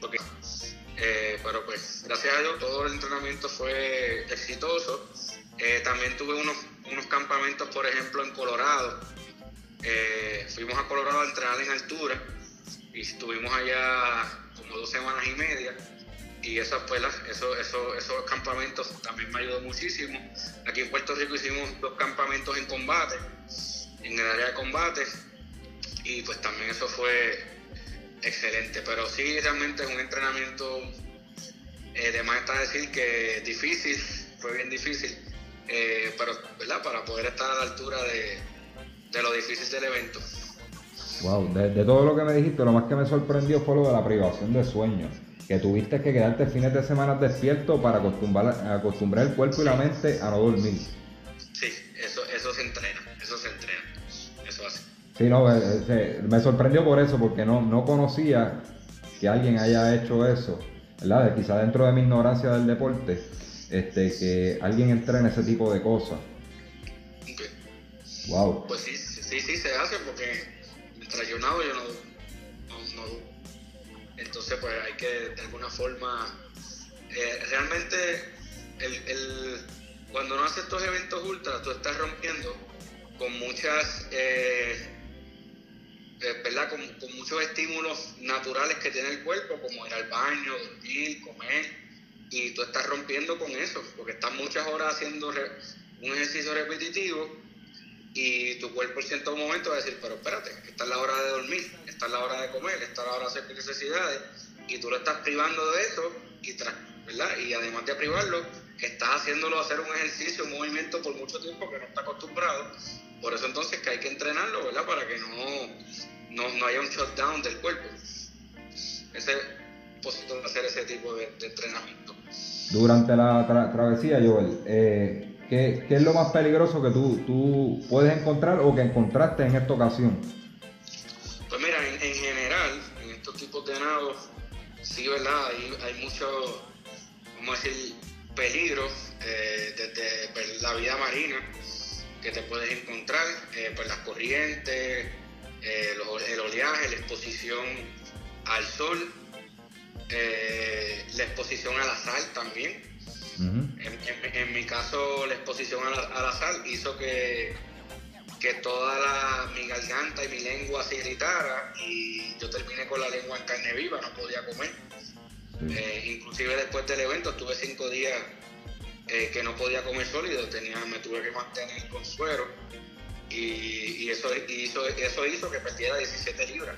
porque, eh, pero pues gracias a Dios todo el entrenamiento fue exitoso. Eh, también tuve unos, unos campamentos, por ejemplo, en Colorado. Eh, fuimos a Colorado a entrenar en altura y estuvimos allá como dos semanas y media y esas pues, eso, eso, esos campamentos también me ayudó muchísimo. Aquí en Puerto Rico hicimos dos campamentos en combate, en el área de combate, y pues también eso fue excelente. Pero sí, realmente es un entrenamiento, eh, de más está decir que difícil, fue bien difícil, eh, pero ¿verdad? para poder estar a la altura de, lo difícil del evento. Wow, de, todo lo que me dijiste, lo más que me sorprendió fue lo de la privación de sueño. Que tuviste que quedarte fines de semana despierto para acostumbrar, acostumbrar el cuerpo y la mente a no dormir. Sí, eso, eso se entrena. Sí, no, eh, eh, me sorprendió por eso, porque no, no conocía que alguien haya hecho eso, ¿verdad? Quizá dentro de mi ignorancia del deporte, este, que alguien entrene ese tipo de cosas. Wow. Pues sí, sí, sí, se hace porque mientras yo nado yo no, no, Entonces, pues hay que de alguna forma. Eh, realmente, el, el, cuando no haces estos eventos ultra, tú estás rompiendo con muchas eh, ¿verdad? Con, muchos estímulos naturales que tiene el cuerpo, como ir al baño, dormir, comer, y tú estás rompiendo con eso, porque estás muchas horas haciendo un ejercicio repetitivo y tu cuerpo en cierto momento va a decir, pero espérate, esta es la hora de dormir, esta es la hora de comer, esta es la hora de hacer necesidades, y tú lo estás privando de eso, y, ¿verdad? y además de privarlo, estás haciéndolo hacer un ejercicio, un movimiento por mucho tiempo que no está acostumbrado. Por eso entonces que hay que entrenarlo, ¿verdad? Para que no, no, haya un shutdown del cuerpo. Ese es hacer ese tipo de, entrenamiento. Durante la travesía, Joel, eh, ¿qué, es lo más peligroso que tú, tú puedes encontrar o que encontraste en esta ocasión? Pues mira, en, general, en estos tipos de nados, sí, ¿verdad? Hay, hay mucho, vamos a decir, peligros eh, desde pues, la vida marina que te puedes encontrar, eh, pues las corrientes, eh, el oleaje, la exposición al sol, la exposición a la sal también. en, mi caso, la exposición a la, sal hizo que, que toda la, mi garganta y mi lengua se irritara y yo terminé con la lengua en carne viva, no podía comer. Eh, inclusive después del evento estuve cinco días eh, que no podía comer sólido, tenía, me tuve que mantener con suero y, eso, hizo, eso hizo que perdiera 17 libras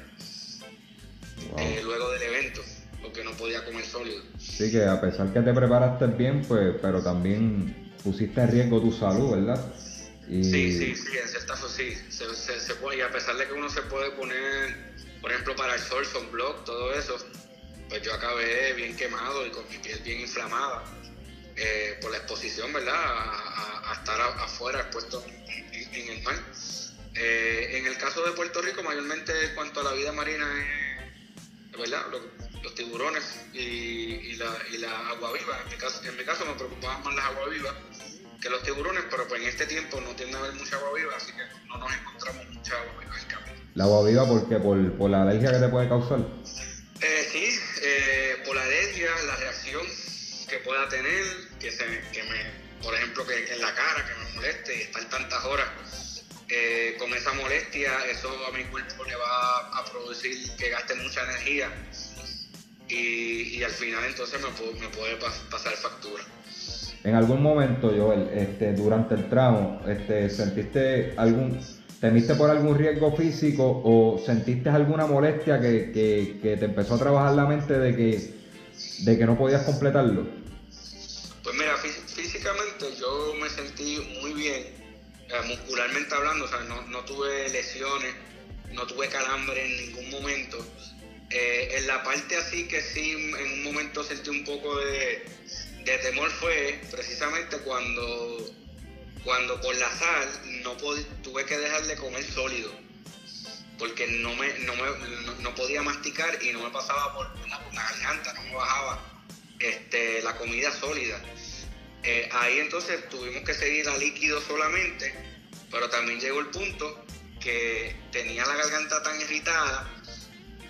eh, luego del evento, porque no podía comer sólido. Sí, que a pesar que te preparaste bien, pues, pero también pusiste en riesgo tu salud, ¿verdad? Sí, sí, sí, en cierta forma sí, se, puede, y a pesar de que uno se puede poner, por ejemplo, para el sol, son blog, todo eso, pues yo acabé bien quemado y con mi piel bien inflamada eh, por la exposición, ¿verdad? A, estar afuera expuesto en, el mar. Eh, en el caso de Puerto Rico, mayormente en cuanto a la vida marina, ¿verdad? Los, tiburones y, la, agua viva. En mi, caso, en mi caso me preocupaban más las aguas vivas que los tiburones, pero pues en este tiempo no tiende a haber mucha agua viva, así que no nos encontramos mucha agua viva en el camino. ¿La agua viva por qué? ¿Por, la alergia que te puede causar? Eh, sí, eh, por la alergia, la reacción que pueda tener, que, se, que me, por ejemplo, que en la cara, que me moleste y estar tantas horas eh, con esa molestia, eso a mi cuerpo le va a producir que gaste mucha energía y, al final entonces me, me puede pasar factura. En algún momento, Joel, este, durante el tramo, este, ¿sentiste algún, temiste por algún riesgo físico o sentiste alguna molestia que, te empezó a trabajar la mente de que, de que no podías completarlo? Pues mira, físicamente yo me sentí muy bien, eh, muscularmente hablando, o sea, no, tuve lesiones, no tuve calambre en ningún momento. Eh, en la parte así que sí, en un momento sentí un poco de temor fue precisamente cuando, cuando por la sal no tuve que dejar de comer sólido, porque no, me, no, podía masticar y no me pasaba por la, garganta, no me bajaba este, la comida sólida. Eh, ahí entonces tuvimos que seguir a líquido solamente, pero también llegó el punto que tenía la garganta tan irritada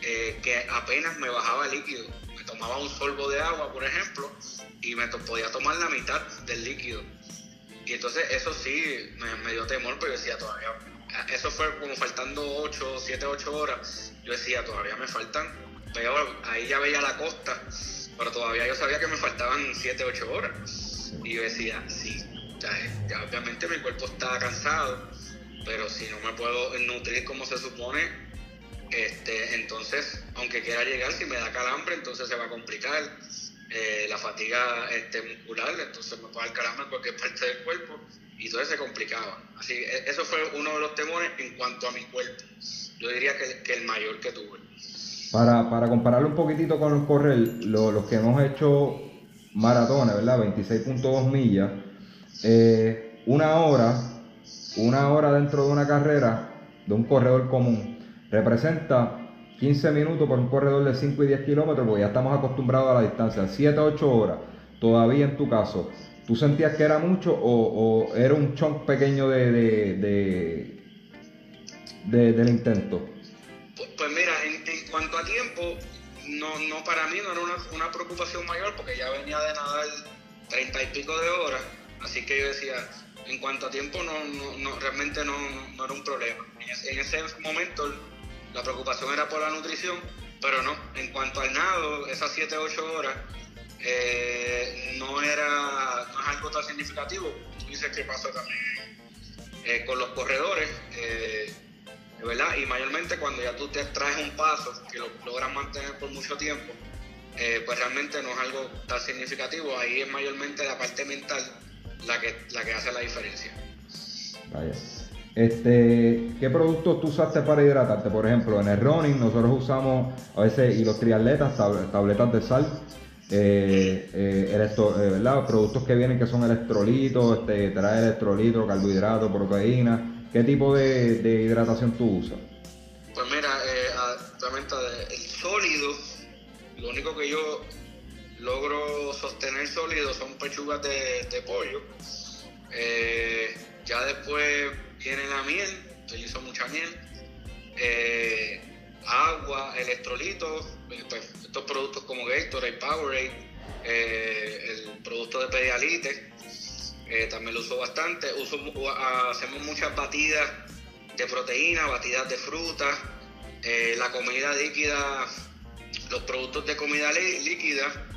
eh, que apenas me bajaba líquido. Me tomaba un sorbo de agua, por ejemplo, y me podía tomar la mitad del líquido. Y entonces eso sí me, dio temor, pero decía todavía, eso fue como faltando 8, 7, 8 horas. Yo decía, todavía me faltan, peor, ahí ya veía la costa, pero todavía yo sabía que me faltaban 7, 8 horas. Y yo decía, sí, ya, obviamente mi cuerpo está cansado, pero si no me puedo nutrir como se supone, este, entonces, aunque quiera llegar, si me da calambre, entonces se va a complicar eh, la fatiga este, muscular, entonces me puede dar calambre en cualquier parte del cuerpo y todo se complicaba. Así e, eso fue uno de los temores en cuanto a mi cuerpo. Yo diría que, el mayor que tuve. Para, para compararlo un poquitito con los correr, los que hemos hecho maratones, ¿verdad? 26.2 millas, eh, una hora, una hora dentro de una carrera de un corredor común representa 15 minutos por un corredor de 5 y 10 kilómetros, porque ya estamos acostumbrados a la distancia. 7 a 8 horas, todavía en tu caso. ¿Tú sentías que era mucho o, era un chunk pequeño de, de, del intento? Pues, mira, en, cuanto a tiempo, no, no para mí no era una, una, preocupación mayor porque ya venía de nadar 30 y pico de horas, así que yo decía, en cuanto a tiempo no, no, realmente no, no, era un problema. En ese, en ese momento la preocupación era por la nutrición, pero no, en cuanto al nado, esas 7, 8 horas, eh, no era no es algo tan significativo. Tú dices que pasó también eh, con los corredores, eh, ¿verdad? Y mayormente cuando ya tú te traes un paso que lo logras mantener por mucho tiempo, eh, pues realmente no es algo tan significativo. Ahí es mayormente la parte mental la que, la que hace la diferencia. Este, ¿Qué productos tú usaste para hidratarte? Por ejemplo, en el running nosotros usamos a veces, y los triatletas, tab- tabletas de sal, eh, eh, eh, productos que vienen que son electrolitos, este, trae electrolitos, carbohidratos, proteínas. ¿Qué tipo de, hidratación tú usas? Pues mira, eh, actualmente el sólido, lo único que yo logro sostener sólido son pechugas de, pollo. Ya después viene la miel, utilizo mucha miel. Eh, agua, electrolitos, eh, pues, estos productos como Gatorade, Powerade, eh, el producto de Pedialite, eh, también lo uso bastante. Uso, hacemos muchas batidas de proteína, batidas de fruta, eh, la comida líquida, los productos de comida lí- líquida.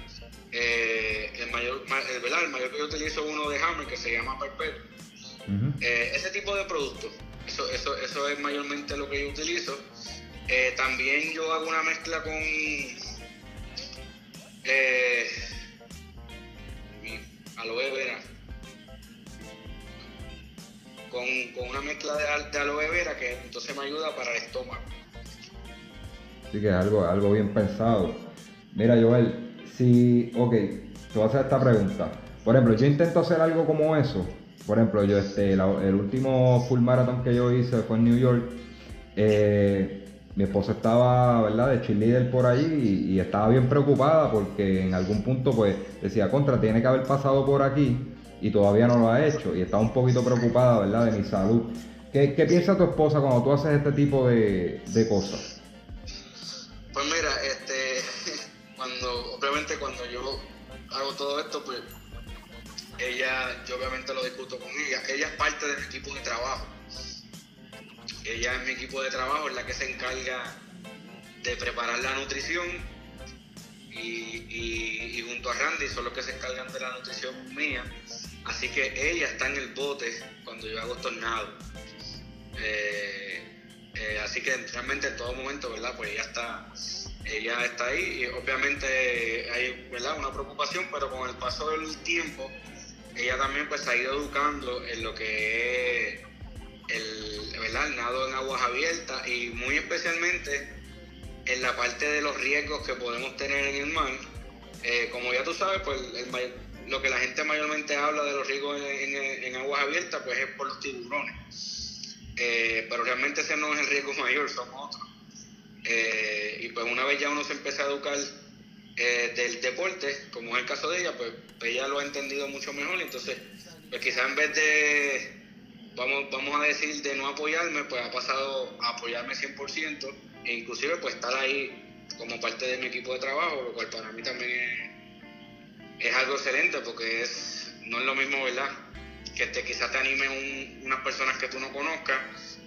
el mayor, ma- el, ¿verdad? el mayor que yo utilizo es uno de Hammer que se llama Perpetuo. Ese tipo de productos, eso, eso, eso es mayormente lo que yo utilizo. Eh, también yo hago una mezcla con eh, aloe vera. Con, con una mezcla de, al- de aloe vera que entonces me ayuda para el estómago. Así que algo, algo bien pensado. Mira, Joel, si, ok, te voy a hacer esta pregunta. Por ejemplo, yo intento hacer algo como eso. Por ejemplo, yo este, el último full marathon que yo hice fue en New York. Eh, mi esposa estaba, ¿verdad?, de cheerleader por allí y, estaba bien preocupada porque en algún punto, pues, decía, contra, tiene que haber pasado por aquí y todavía no lo ha hecho. Y estaba un poquito preocupada, ¿verdad?, de mi salud. ¿Qué, piensa tu esposa cuando tú haces este tipo de, cosas? Pues mira, este, cuando, obviamente cuando yo hago todo esto, pues ella, yo obviamente lo discuto con ella. Ella es parte de mi equipo de trabajo. Ella es mi equipo de trabajo, es la que se encarga de preparar la nutrición y, junto a Randy son los que se encargan de la nutrición mía. Así que ella está en el bote cuando yo hago tornado. Eh, eh, así que realmente en todo momento, ¿verdad? Pues ella está, ella está ahí y obviamente hay, ¿verdad? Una preocupación, pero con el paso del tiempo, ella también pues se ha ido educando en lo que es el, ¿verdad? nado en aguas abiertas y muy especialmente en la parte de los riesgos que podemos tener en el mar. Eh, como ya tú sabes, pues lo que la gente mayormente habla de los riesgos en, aguas abiertas, pues es por los tiburones. Eh, pero realmente ese no es el riesgo mayor, son otros. Eh, y pues una vez ya uno se empieza a educar del deporte, como es el caso de ella, pues ella lo ha entendido mucho mejor. Entonces, pues quizás en vez de, vamos, vamos a decir, de no apoyarme, pues ha pasado a apoyarme 100% e inclusive pues estar ahí como parte de mi equipo de trabajo, lo cual para mí también es, es algo excelente porque es no es lo mismo, ¿verdad? Que te, quizás te anime un- unas personas que tú no conozcas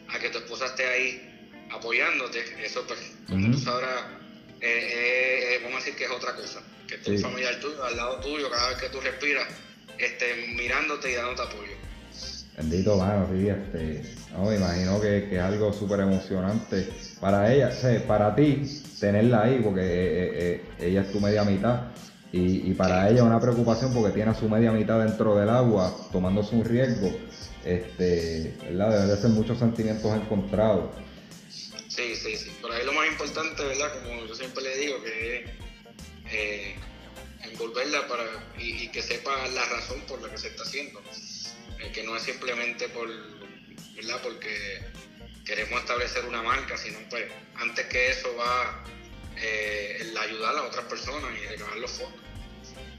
a que tu esposa esté ahí apoyándote. Eso, pues, como tú sabrás, eh, eh, eh, vamos a decir que es otra cosa. Que esté un Sí. familiar tuyo al lado tuyo cada vez que tú respiras, este, mirándote y dándote apoyo. Bendito, mano, sí, este, no, me imagino que, que es algo súper emocionante para ella, o sea, para ti, tenerla ahí, porque eh, eh, eh, ella es tu media mitad, y, y para ella una preocupación porque tiene a su media mitad dentro del agua, tomándose un riesgo, este, ¿verdad? Debe de ser muchos sentimientos encontrados. Sí, sí, sí. Por ahí lo más importante, ¿verdad? Como yo siempre le digo, que es eh, envolverla para, y, y que sepa la razón por la que se está haciendo. Eh, que no es simplemente por, ¿verdad? Porque queremos establecer una marca, sino pues antes que eso va eh, el ayudar a otras personas y recabar los fondos.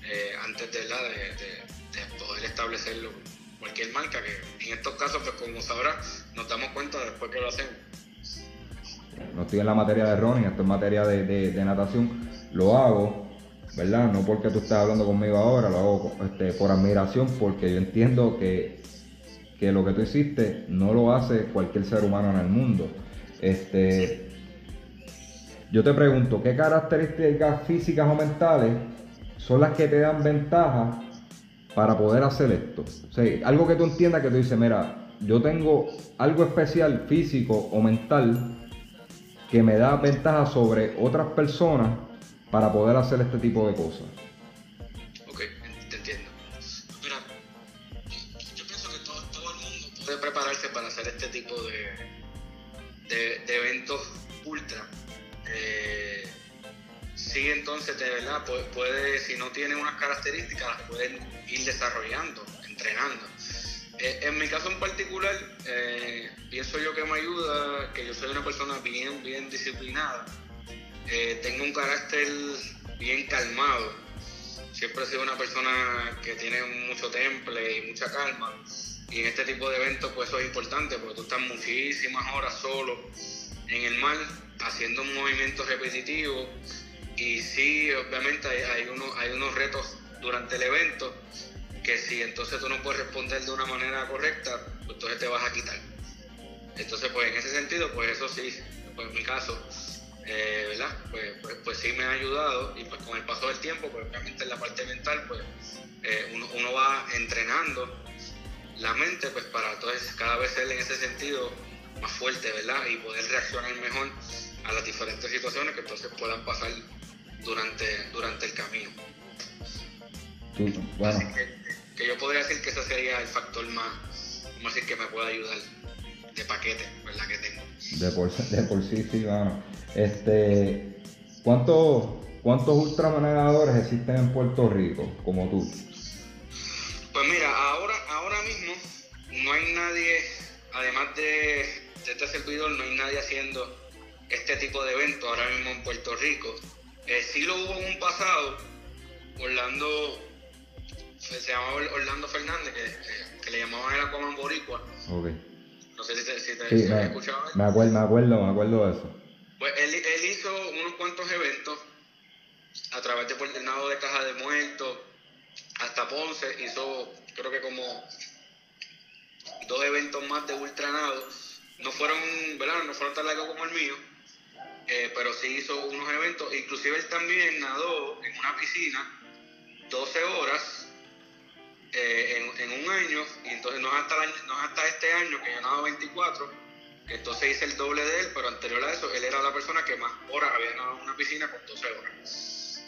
eh, antes de, de, de- de poder establecerlo cualquier marca, que en estos casos, pues como sabrás, nos damos cuenta después que lo hacemos. no estoy en la materia de running, estoy en materia de natación, lo hago, ¿verdad? No porque tú estés hablando conmigo ahora, lo hago este, por admiración, porque yo entiendo que, que lo que tú hiciste no lo hace cualquier ser humano en el mundo. Este, yo te pregunto, ¿qué características físicas o mentales son las que te dan ventaja para poder hacer esto? O sea, algo que tú entiendas que tú dices, mira, yo tengo algo especial físico o mental que me da ventaja sobre otras personas para poder hacer este tipo de cosas. Ok, te entiendo. Mira, yo pienso que todo, el mundo puede prepararse para hacer este tipo de, de, eventos ultra. Eh, sí, entonces, de verdad, puede, puede, si no tiene unas características, las pueden ir desarrollando, entrenando. Eh, en mi caso en particular, eh, pienso yo que me ayuda, que yo soy una persona bien, bien disciplinada. Eh, tengo un carácter bien calmado. Siempre he sido una persona que tiene mucho temple y mucha calma. Y en este tipo de eventos, pues eso es importante, porque tú estás muchísimas horas solo en el mar, haciendo un movimiento repetitivo. Y sí, obviamente hay, hay, uno, hay unos retos durante el evento que si entonces tú no puedes responder de una manera correcta, pues entonces te vas a quitar. Entonces, pues en ese sentido, pues eso sí, pues en mi caso, eh, ¿verdad? Pues, pues, pues, sí me ha ayudado y pues con el paso del tiempo, pues obviamente en la parte mental, pues eh, uno, uno, va entrenando la mente, pues para entonces cada vez ser en ese sentido más fuerte, ¿verdad? Y poder reaccionar mejor a las diferentes situaciones que entonces puedan pasar durante, durante el camino. Bueno. Así que, que yo podría decir que ese sería el factor más, decir, que me pueda ayudar de paquete, ¿verdad? Que tengo. De por, de por sí, sí, mano. Este, ¿cuántos, ¿Cuántos ultramanejadores existen en Puerto Rico como tú? Pues mira, ahora, ahora mismo no hay nadie, además de, de este servidor, no hay nadie haciendo este tipo de eventos ahora mismo en Puerto Rico. Eh, sí lo hubo en un pasado, Orlando se llamaba Orlando Fernández, que, que, que le llamaban el Aquaman Boricua. Okay. No sé si te, si te, Sí, si me, has escuchado eso. me acuerdo, me acuerdo, me acuerdo de eso. Pues él, él hizo unos cuantos eventos a través de Puerto Nado de Caja de Muertos hasta Ponce. Hizo, creo que como dos eventos más de ultranado. No fueron, ¿verdad? No fueron tan largos como el mío, eh, pero sí hizo unos eventos. Inclusive él también nadó en una piscina 12 horas eh, en, en, un año, y entonces no es, hasta el no es hasta este año que yo nado 24, que entonces hice el doble de él, pero anterior a eso, él era la persona que más horas había nadado en una piscina con 12 horas.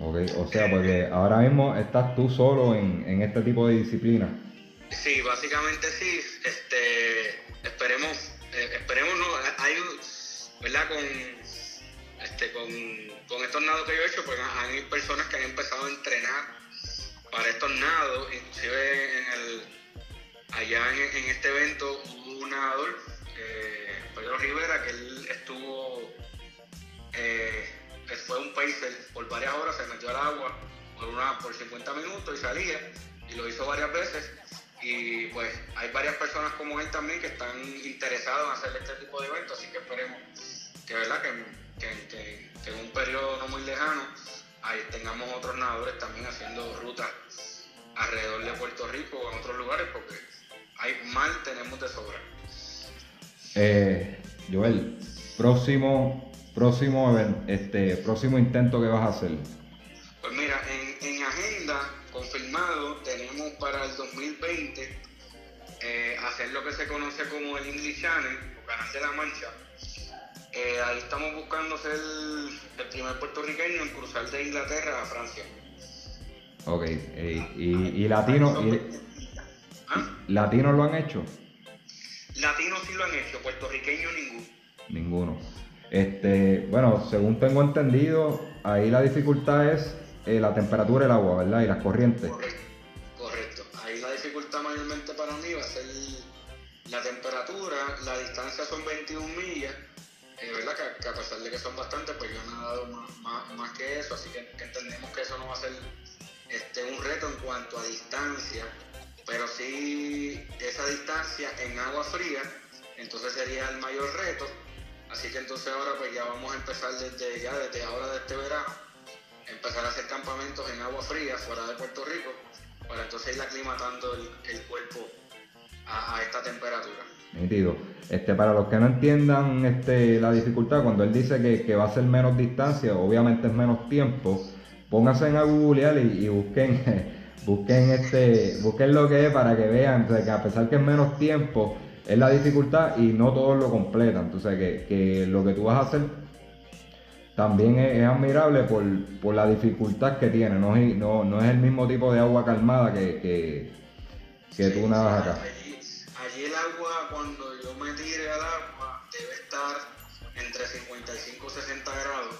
Ok, o sea, porque ahora mismo estás tú solo en, en este tipo de disciplina. Sí, básicamente sí. Este, esperemos, eh, esperemos no, hay ¿verdad? Con, este, con, con estos nados que yo he hecho, pues hay personas que han empezado a entrenar para estos nados, inclusive en el, allá en, este evento hubo un nadador, eh, Pedro Rivera, que él estuvo, eh, fue un pacer por varias horas, se metió al agua por, una, por 50 minutos y salía, y lo hizo varias veces, y pues hay varias personas como él también que están interesados en hacer este tipo de eventos, así que esperemos que, ¿verdad? que en un periodo no muy lejano ahí tengamos otros nadadores también haciendo rutas alrededor de Puerto Rico o en otros lugares porque hay mal tenemos de sobra. Eh, Joel, próximo, próximo, este, próximo intento que vas a hacer. Pues mira, en, en agenda confirmado tenemos para el 2020 eh, hacer lo que se conoce como el English Channel o Canal de la Mancha. Eh, ahí estamos buscando ser el, primer puertorriqueño en cruzar de Inglaterra a Francia. Ok, eh, y, y latino, y, ¿Ah? ¿latinos lo han hecho? Latinos sí lo han hecho, puertorriqueños ninguno. Ninguno. Este, bueno, según tengo entendido, ahí la dificultad es eh, la temperatura del agua, ¿verdad? Y las corrientes. Correcto, correcto. Ahí la dificultad mayormente para mí va a ser la temperatura, la distancia son 21 millas, eh, ¿verdad? Que, a pesar de que son bastantes, pues yo he nadado más, más, que eso, así que, entendemos que eso no va a ser este, un reto en cuanto a distancia, pero sí esa distancia en agua fría, entonces sería el mayor reto, así que entonces ahora pues ya vamos a empezar desde ya, desde ahora de este verano, empezar a hacer campamentos en agua fría fuera de Puerto Rico, para entonces ir aclimatando el, el cuerpo a esta temperatura. Nítido. Este, para los que no entiendan este, la dificultad, cuando él dice que, que, va a ser menos distancia, obviamente es menos tiempo, pónganse en a googlear y, y, busquen, busquen, este, busquen lo que es para que vean o sea, que a pesar que es menos tiempo, es la dificultad y no todos lo completan. Entonces, que, que lo que tú vas a hacer, también es, admirable por, por, la dificultad que tiene. No es, no, no es el mismo tipo de agua calmada que, que, que tú nadas acá. Allí el agua, cuando yo me tire al agua, debe estar entre 55 y 60 grados,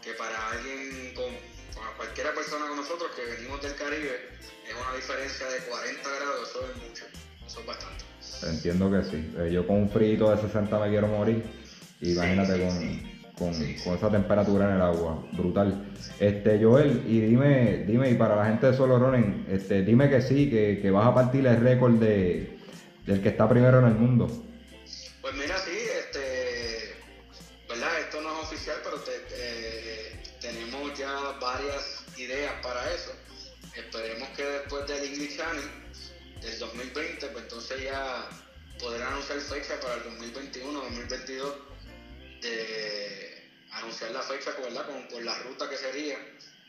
que para alguien, con, para cualquiera persona con nosotros que venimos del Caribe, es una diferencia de 40 grados, eso es mucho, eso es bastante. Entiendo que sí. Eh, yo con un frío de 60 me quiero morir. Imagínate con, con, esa temperatura en el agua. Brutal. Este, Joel, y dime, dime, y para la gente de Solo Running, este, dime que sí, que, que vas a partir el récord de, del que está primero en el mundo. Pues mira, sí, este, ¿verdad? Esto no es oficial, pero tenemos ya varias ideas para eso. Esperemos que después del English Channel del 2020, pues entonces ya podrán anunciar fecha para el 2021, 2022, de anunciar la fecha ¿verdad? Con, la ruta que sería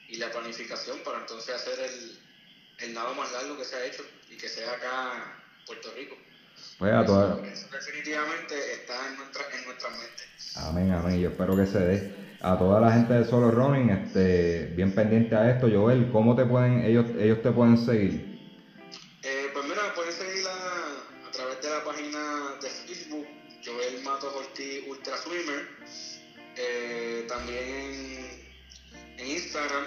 y la planificación para entonces hacer el, el nado más largo que se ha hecho y que sea acá Puerto Rico. Pues a todas. definitivamente está en nuestra, en nuestra mente. Amén, amén. Yo espero que se dé. A toda la gente de Solo Running, este, bien pendiente a esto, Joel, ¿cómo te pueden, ellos, ellos te pueden seguir? Ultra Swimmer, eh, también en, Instagram,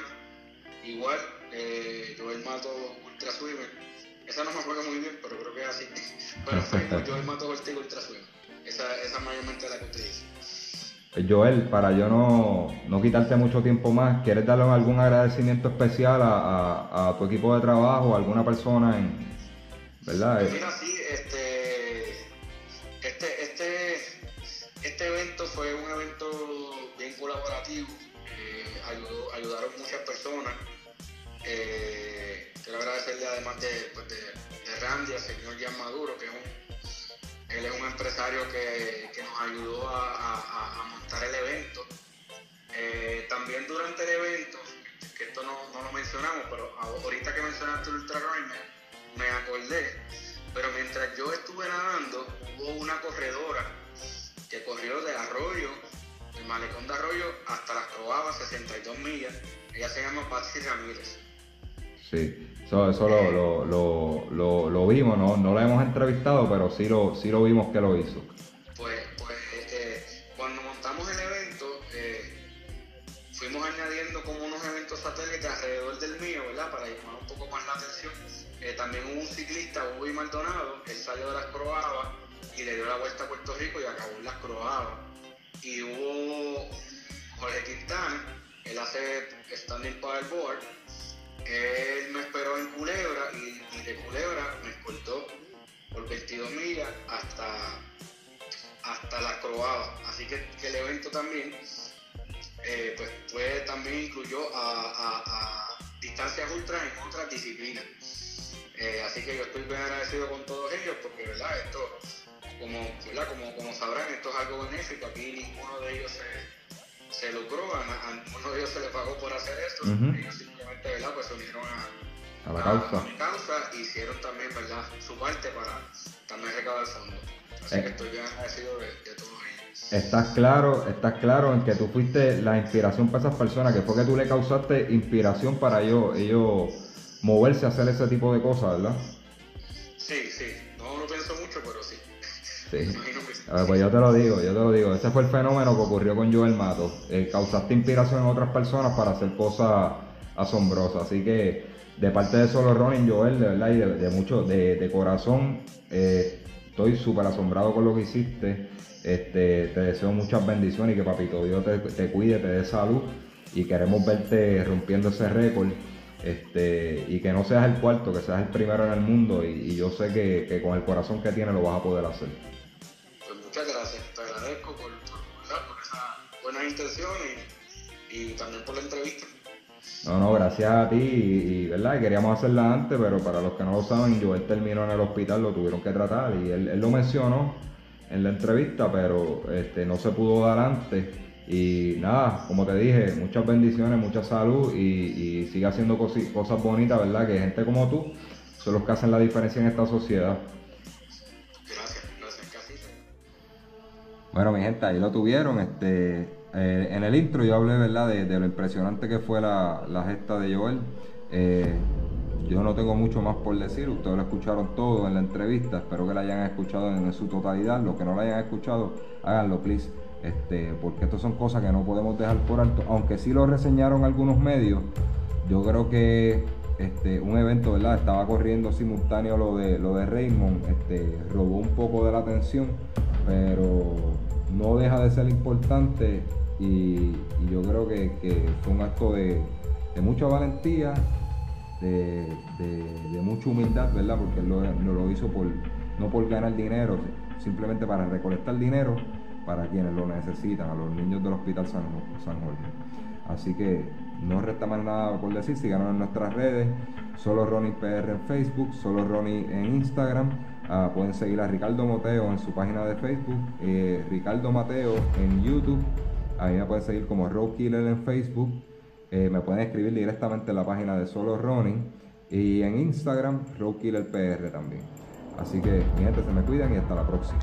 igual, eh, Joel Mato Ultra Swimmer. Esa no me acuerdo muy bien, pero creo que es así. Facebook Joel Mato Ultra Swimmer. Esa, esa mayormente la que utilizo. Eh, Joel, para yo no, no, quitarte mucho tiempo más, ¿quieres darle algún agradecimiento especial a, a, a tu equipo de trabajo, a alguna persona en, ¿verdad? Pues mira, sí, fue además de, pues de, Randy, al señor Jan Maduro, que es un, él es un empresario que, nos ayudó a, montar el evento. Eh, también durante el evento, que esto no, lo mencionamos, pero ahorita que mencionaste el Ultra me, me acordé, pero mientras yo estuve nadando, hubo una corredora que corrió de Arroyo, el malecón de Arroyo, hasta las Croabas, 62 millas. Ella se llama Patsy Ramírez. Sí, eso, eso lo, lo, lo, vimos, ¿no? no la hemos entrevistado, pero sí lo, sí lo vimos que lo hizo. Pues, pues eh, cuando montamos el evento, eh, fuimos añadiendo como unos eventos satélites alrededor del mío, ¿verdad? Para llamar un poco más la atención. Eh, también hubo un ciclista, Ubi Maldonado, él salió de las Croabas y le dio la vuelta a Puerto Rico y acabó en las Croabas. Y hubo Jorge Quintana, él hace standing paddleboard, él me esperó en Culebra y, de Culebra me escoltó por 22 millas hasta, hasta las Croabas. Así que, el evento también eh, pues, fue, también incluyó a, a, distancias ultras en otras disciplinas. Eh, así que yo estoy bien agradecido con todos ellos porque, ¿verdad? Esto como, como, como sabrán, esto es algo benéfico. Aquí ninguno de ellos se, se lucró, a, ninguno de ellos se le pagó por hacer esto. Ellos simplemente ¿verdad? Pues se unieron a, la causa. A causa hicieron también ¿verdad? su parte para también recaudar fondos. Así que eh. estoy bien agradecido de, de todos ellos. Estás claro, estás claro en que tú fuiste la inspiración para esas personas, que fue que tú le causaste inspiración para ellos, ellos moverse a hacer ese tipo de cosas, ¿verdad? Sí, sí. Pues yo te lo digo, yo te lo digo. Ese fue el fenómeno que ocurrió con Joel Mato. Eh, causaste inspiración en otras personas para hacer cosas asombrosas. Así que de parte de Solo Ronin, Joel, de verdad, y de, mucho, de, corazón, eh, estoy súper asombrado con lo que hiciste. Este, te deseo muchas bendiciones y que Papito Dios te, cuide, te dé salud. Y queremos verte rompiendo ese récord. Este, y que no seas el cuarto, que seas el primero en el mundo. Y, yo sé que, que con el corazón que tienes lo vas a poder hacer. Intención y, también por la entrevista. No, no, gracias a ti y, verdad, queríamos hacerla antes, pero para los que no lo saben, Joel terminó en el hospital, lo tuvieron que tratar y él, lo mencionó en la entrevista, pero este, no se pudo dar antes. Y nada, como te dije, muchas bendiciones, mucha salud y, y sigue haciendo cosas bonitas, ¿verdad? Que gente como tú son los que hacen la diferencia en esta sociedad. Gracias, gracias, casi. Bueno, mi gente, ahí lo tuvieron. Este, eh, en el intro yo hablé, ¿verdad?, de, lo impresionante que fue la, gesta de Joel. Eh, yo no tengo mucho más por decir, ustedes lo escucharon todo en la entrevista, espero que la hayan escuchado en, su totalidad. Los que no la hayan escuchado, háganlo, please. Este, porque estas son cosas que no podemos dejar por alto, aunque sí lo reseñaron algunos medios. Yo creo que este, un evento, ¿verdad? Estaba corriendo simultáneo lo de, lo de Raymond, este, robó un poco de la atención, pero no deja de ser importante y, yo creo que, fue un acto de, mucha valentía, de, mucha humildad, ¿verdad? Porque él lo, lo hizo por, no por ganar dinero, simplemente para recolectar dinero para quienes lo necesitan, a los niños del Hospital San, San Jorge. Así que no resta más nada por decir, síganos en nuestras redes, solo Ronnie PR en Facebook, solo Ronnie en Instagram. Ah, pueden seguir a Ricardo Mateo en su página de Facebook, eh, Ricardo Mateo en YouTube. A mí me pueden seguir como Road Killer en Facebook. Eh, me pueden escribir directamente en la página de Solo Ronnie. Y en Instagram, Road Killer PR también. Así que, mi gente, se me cuidan y hasta la próxima.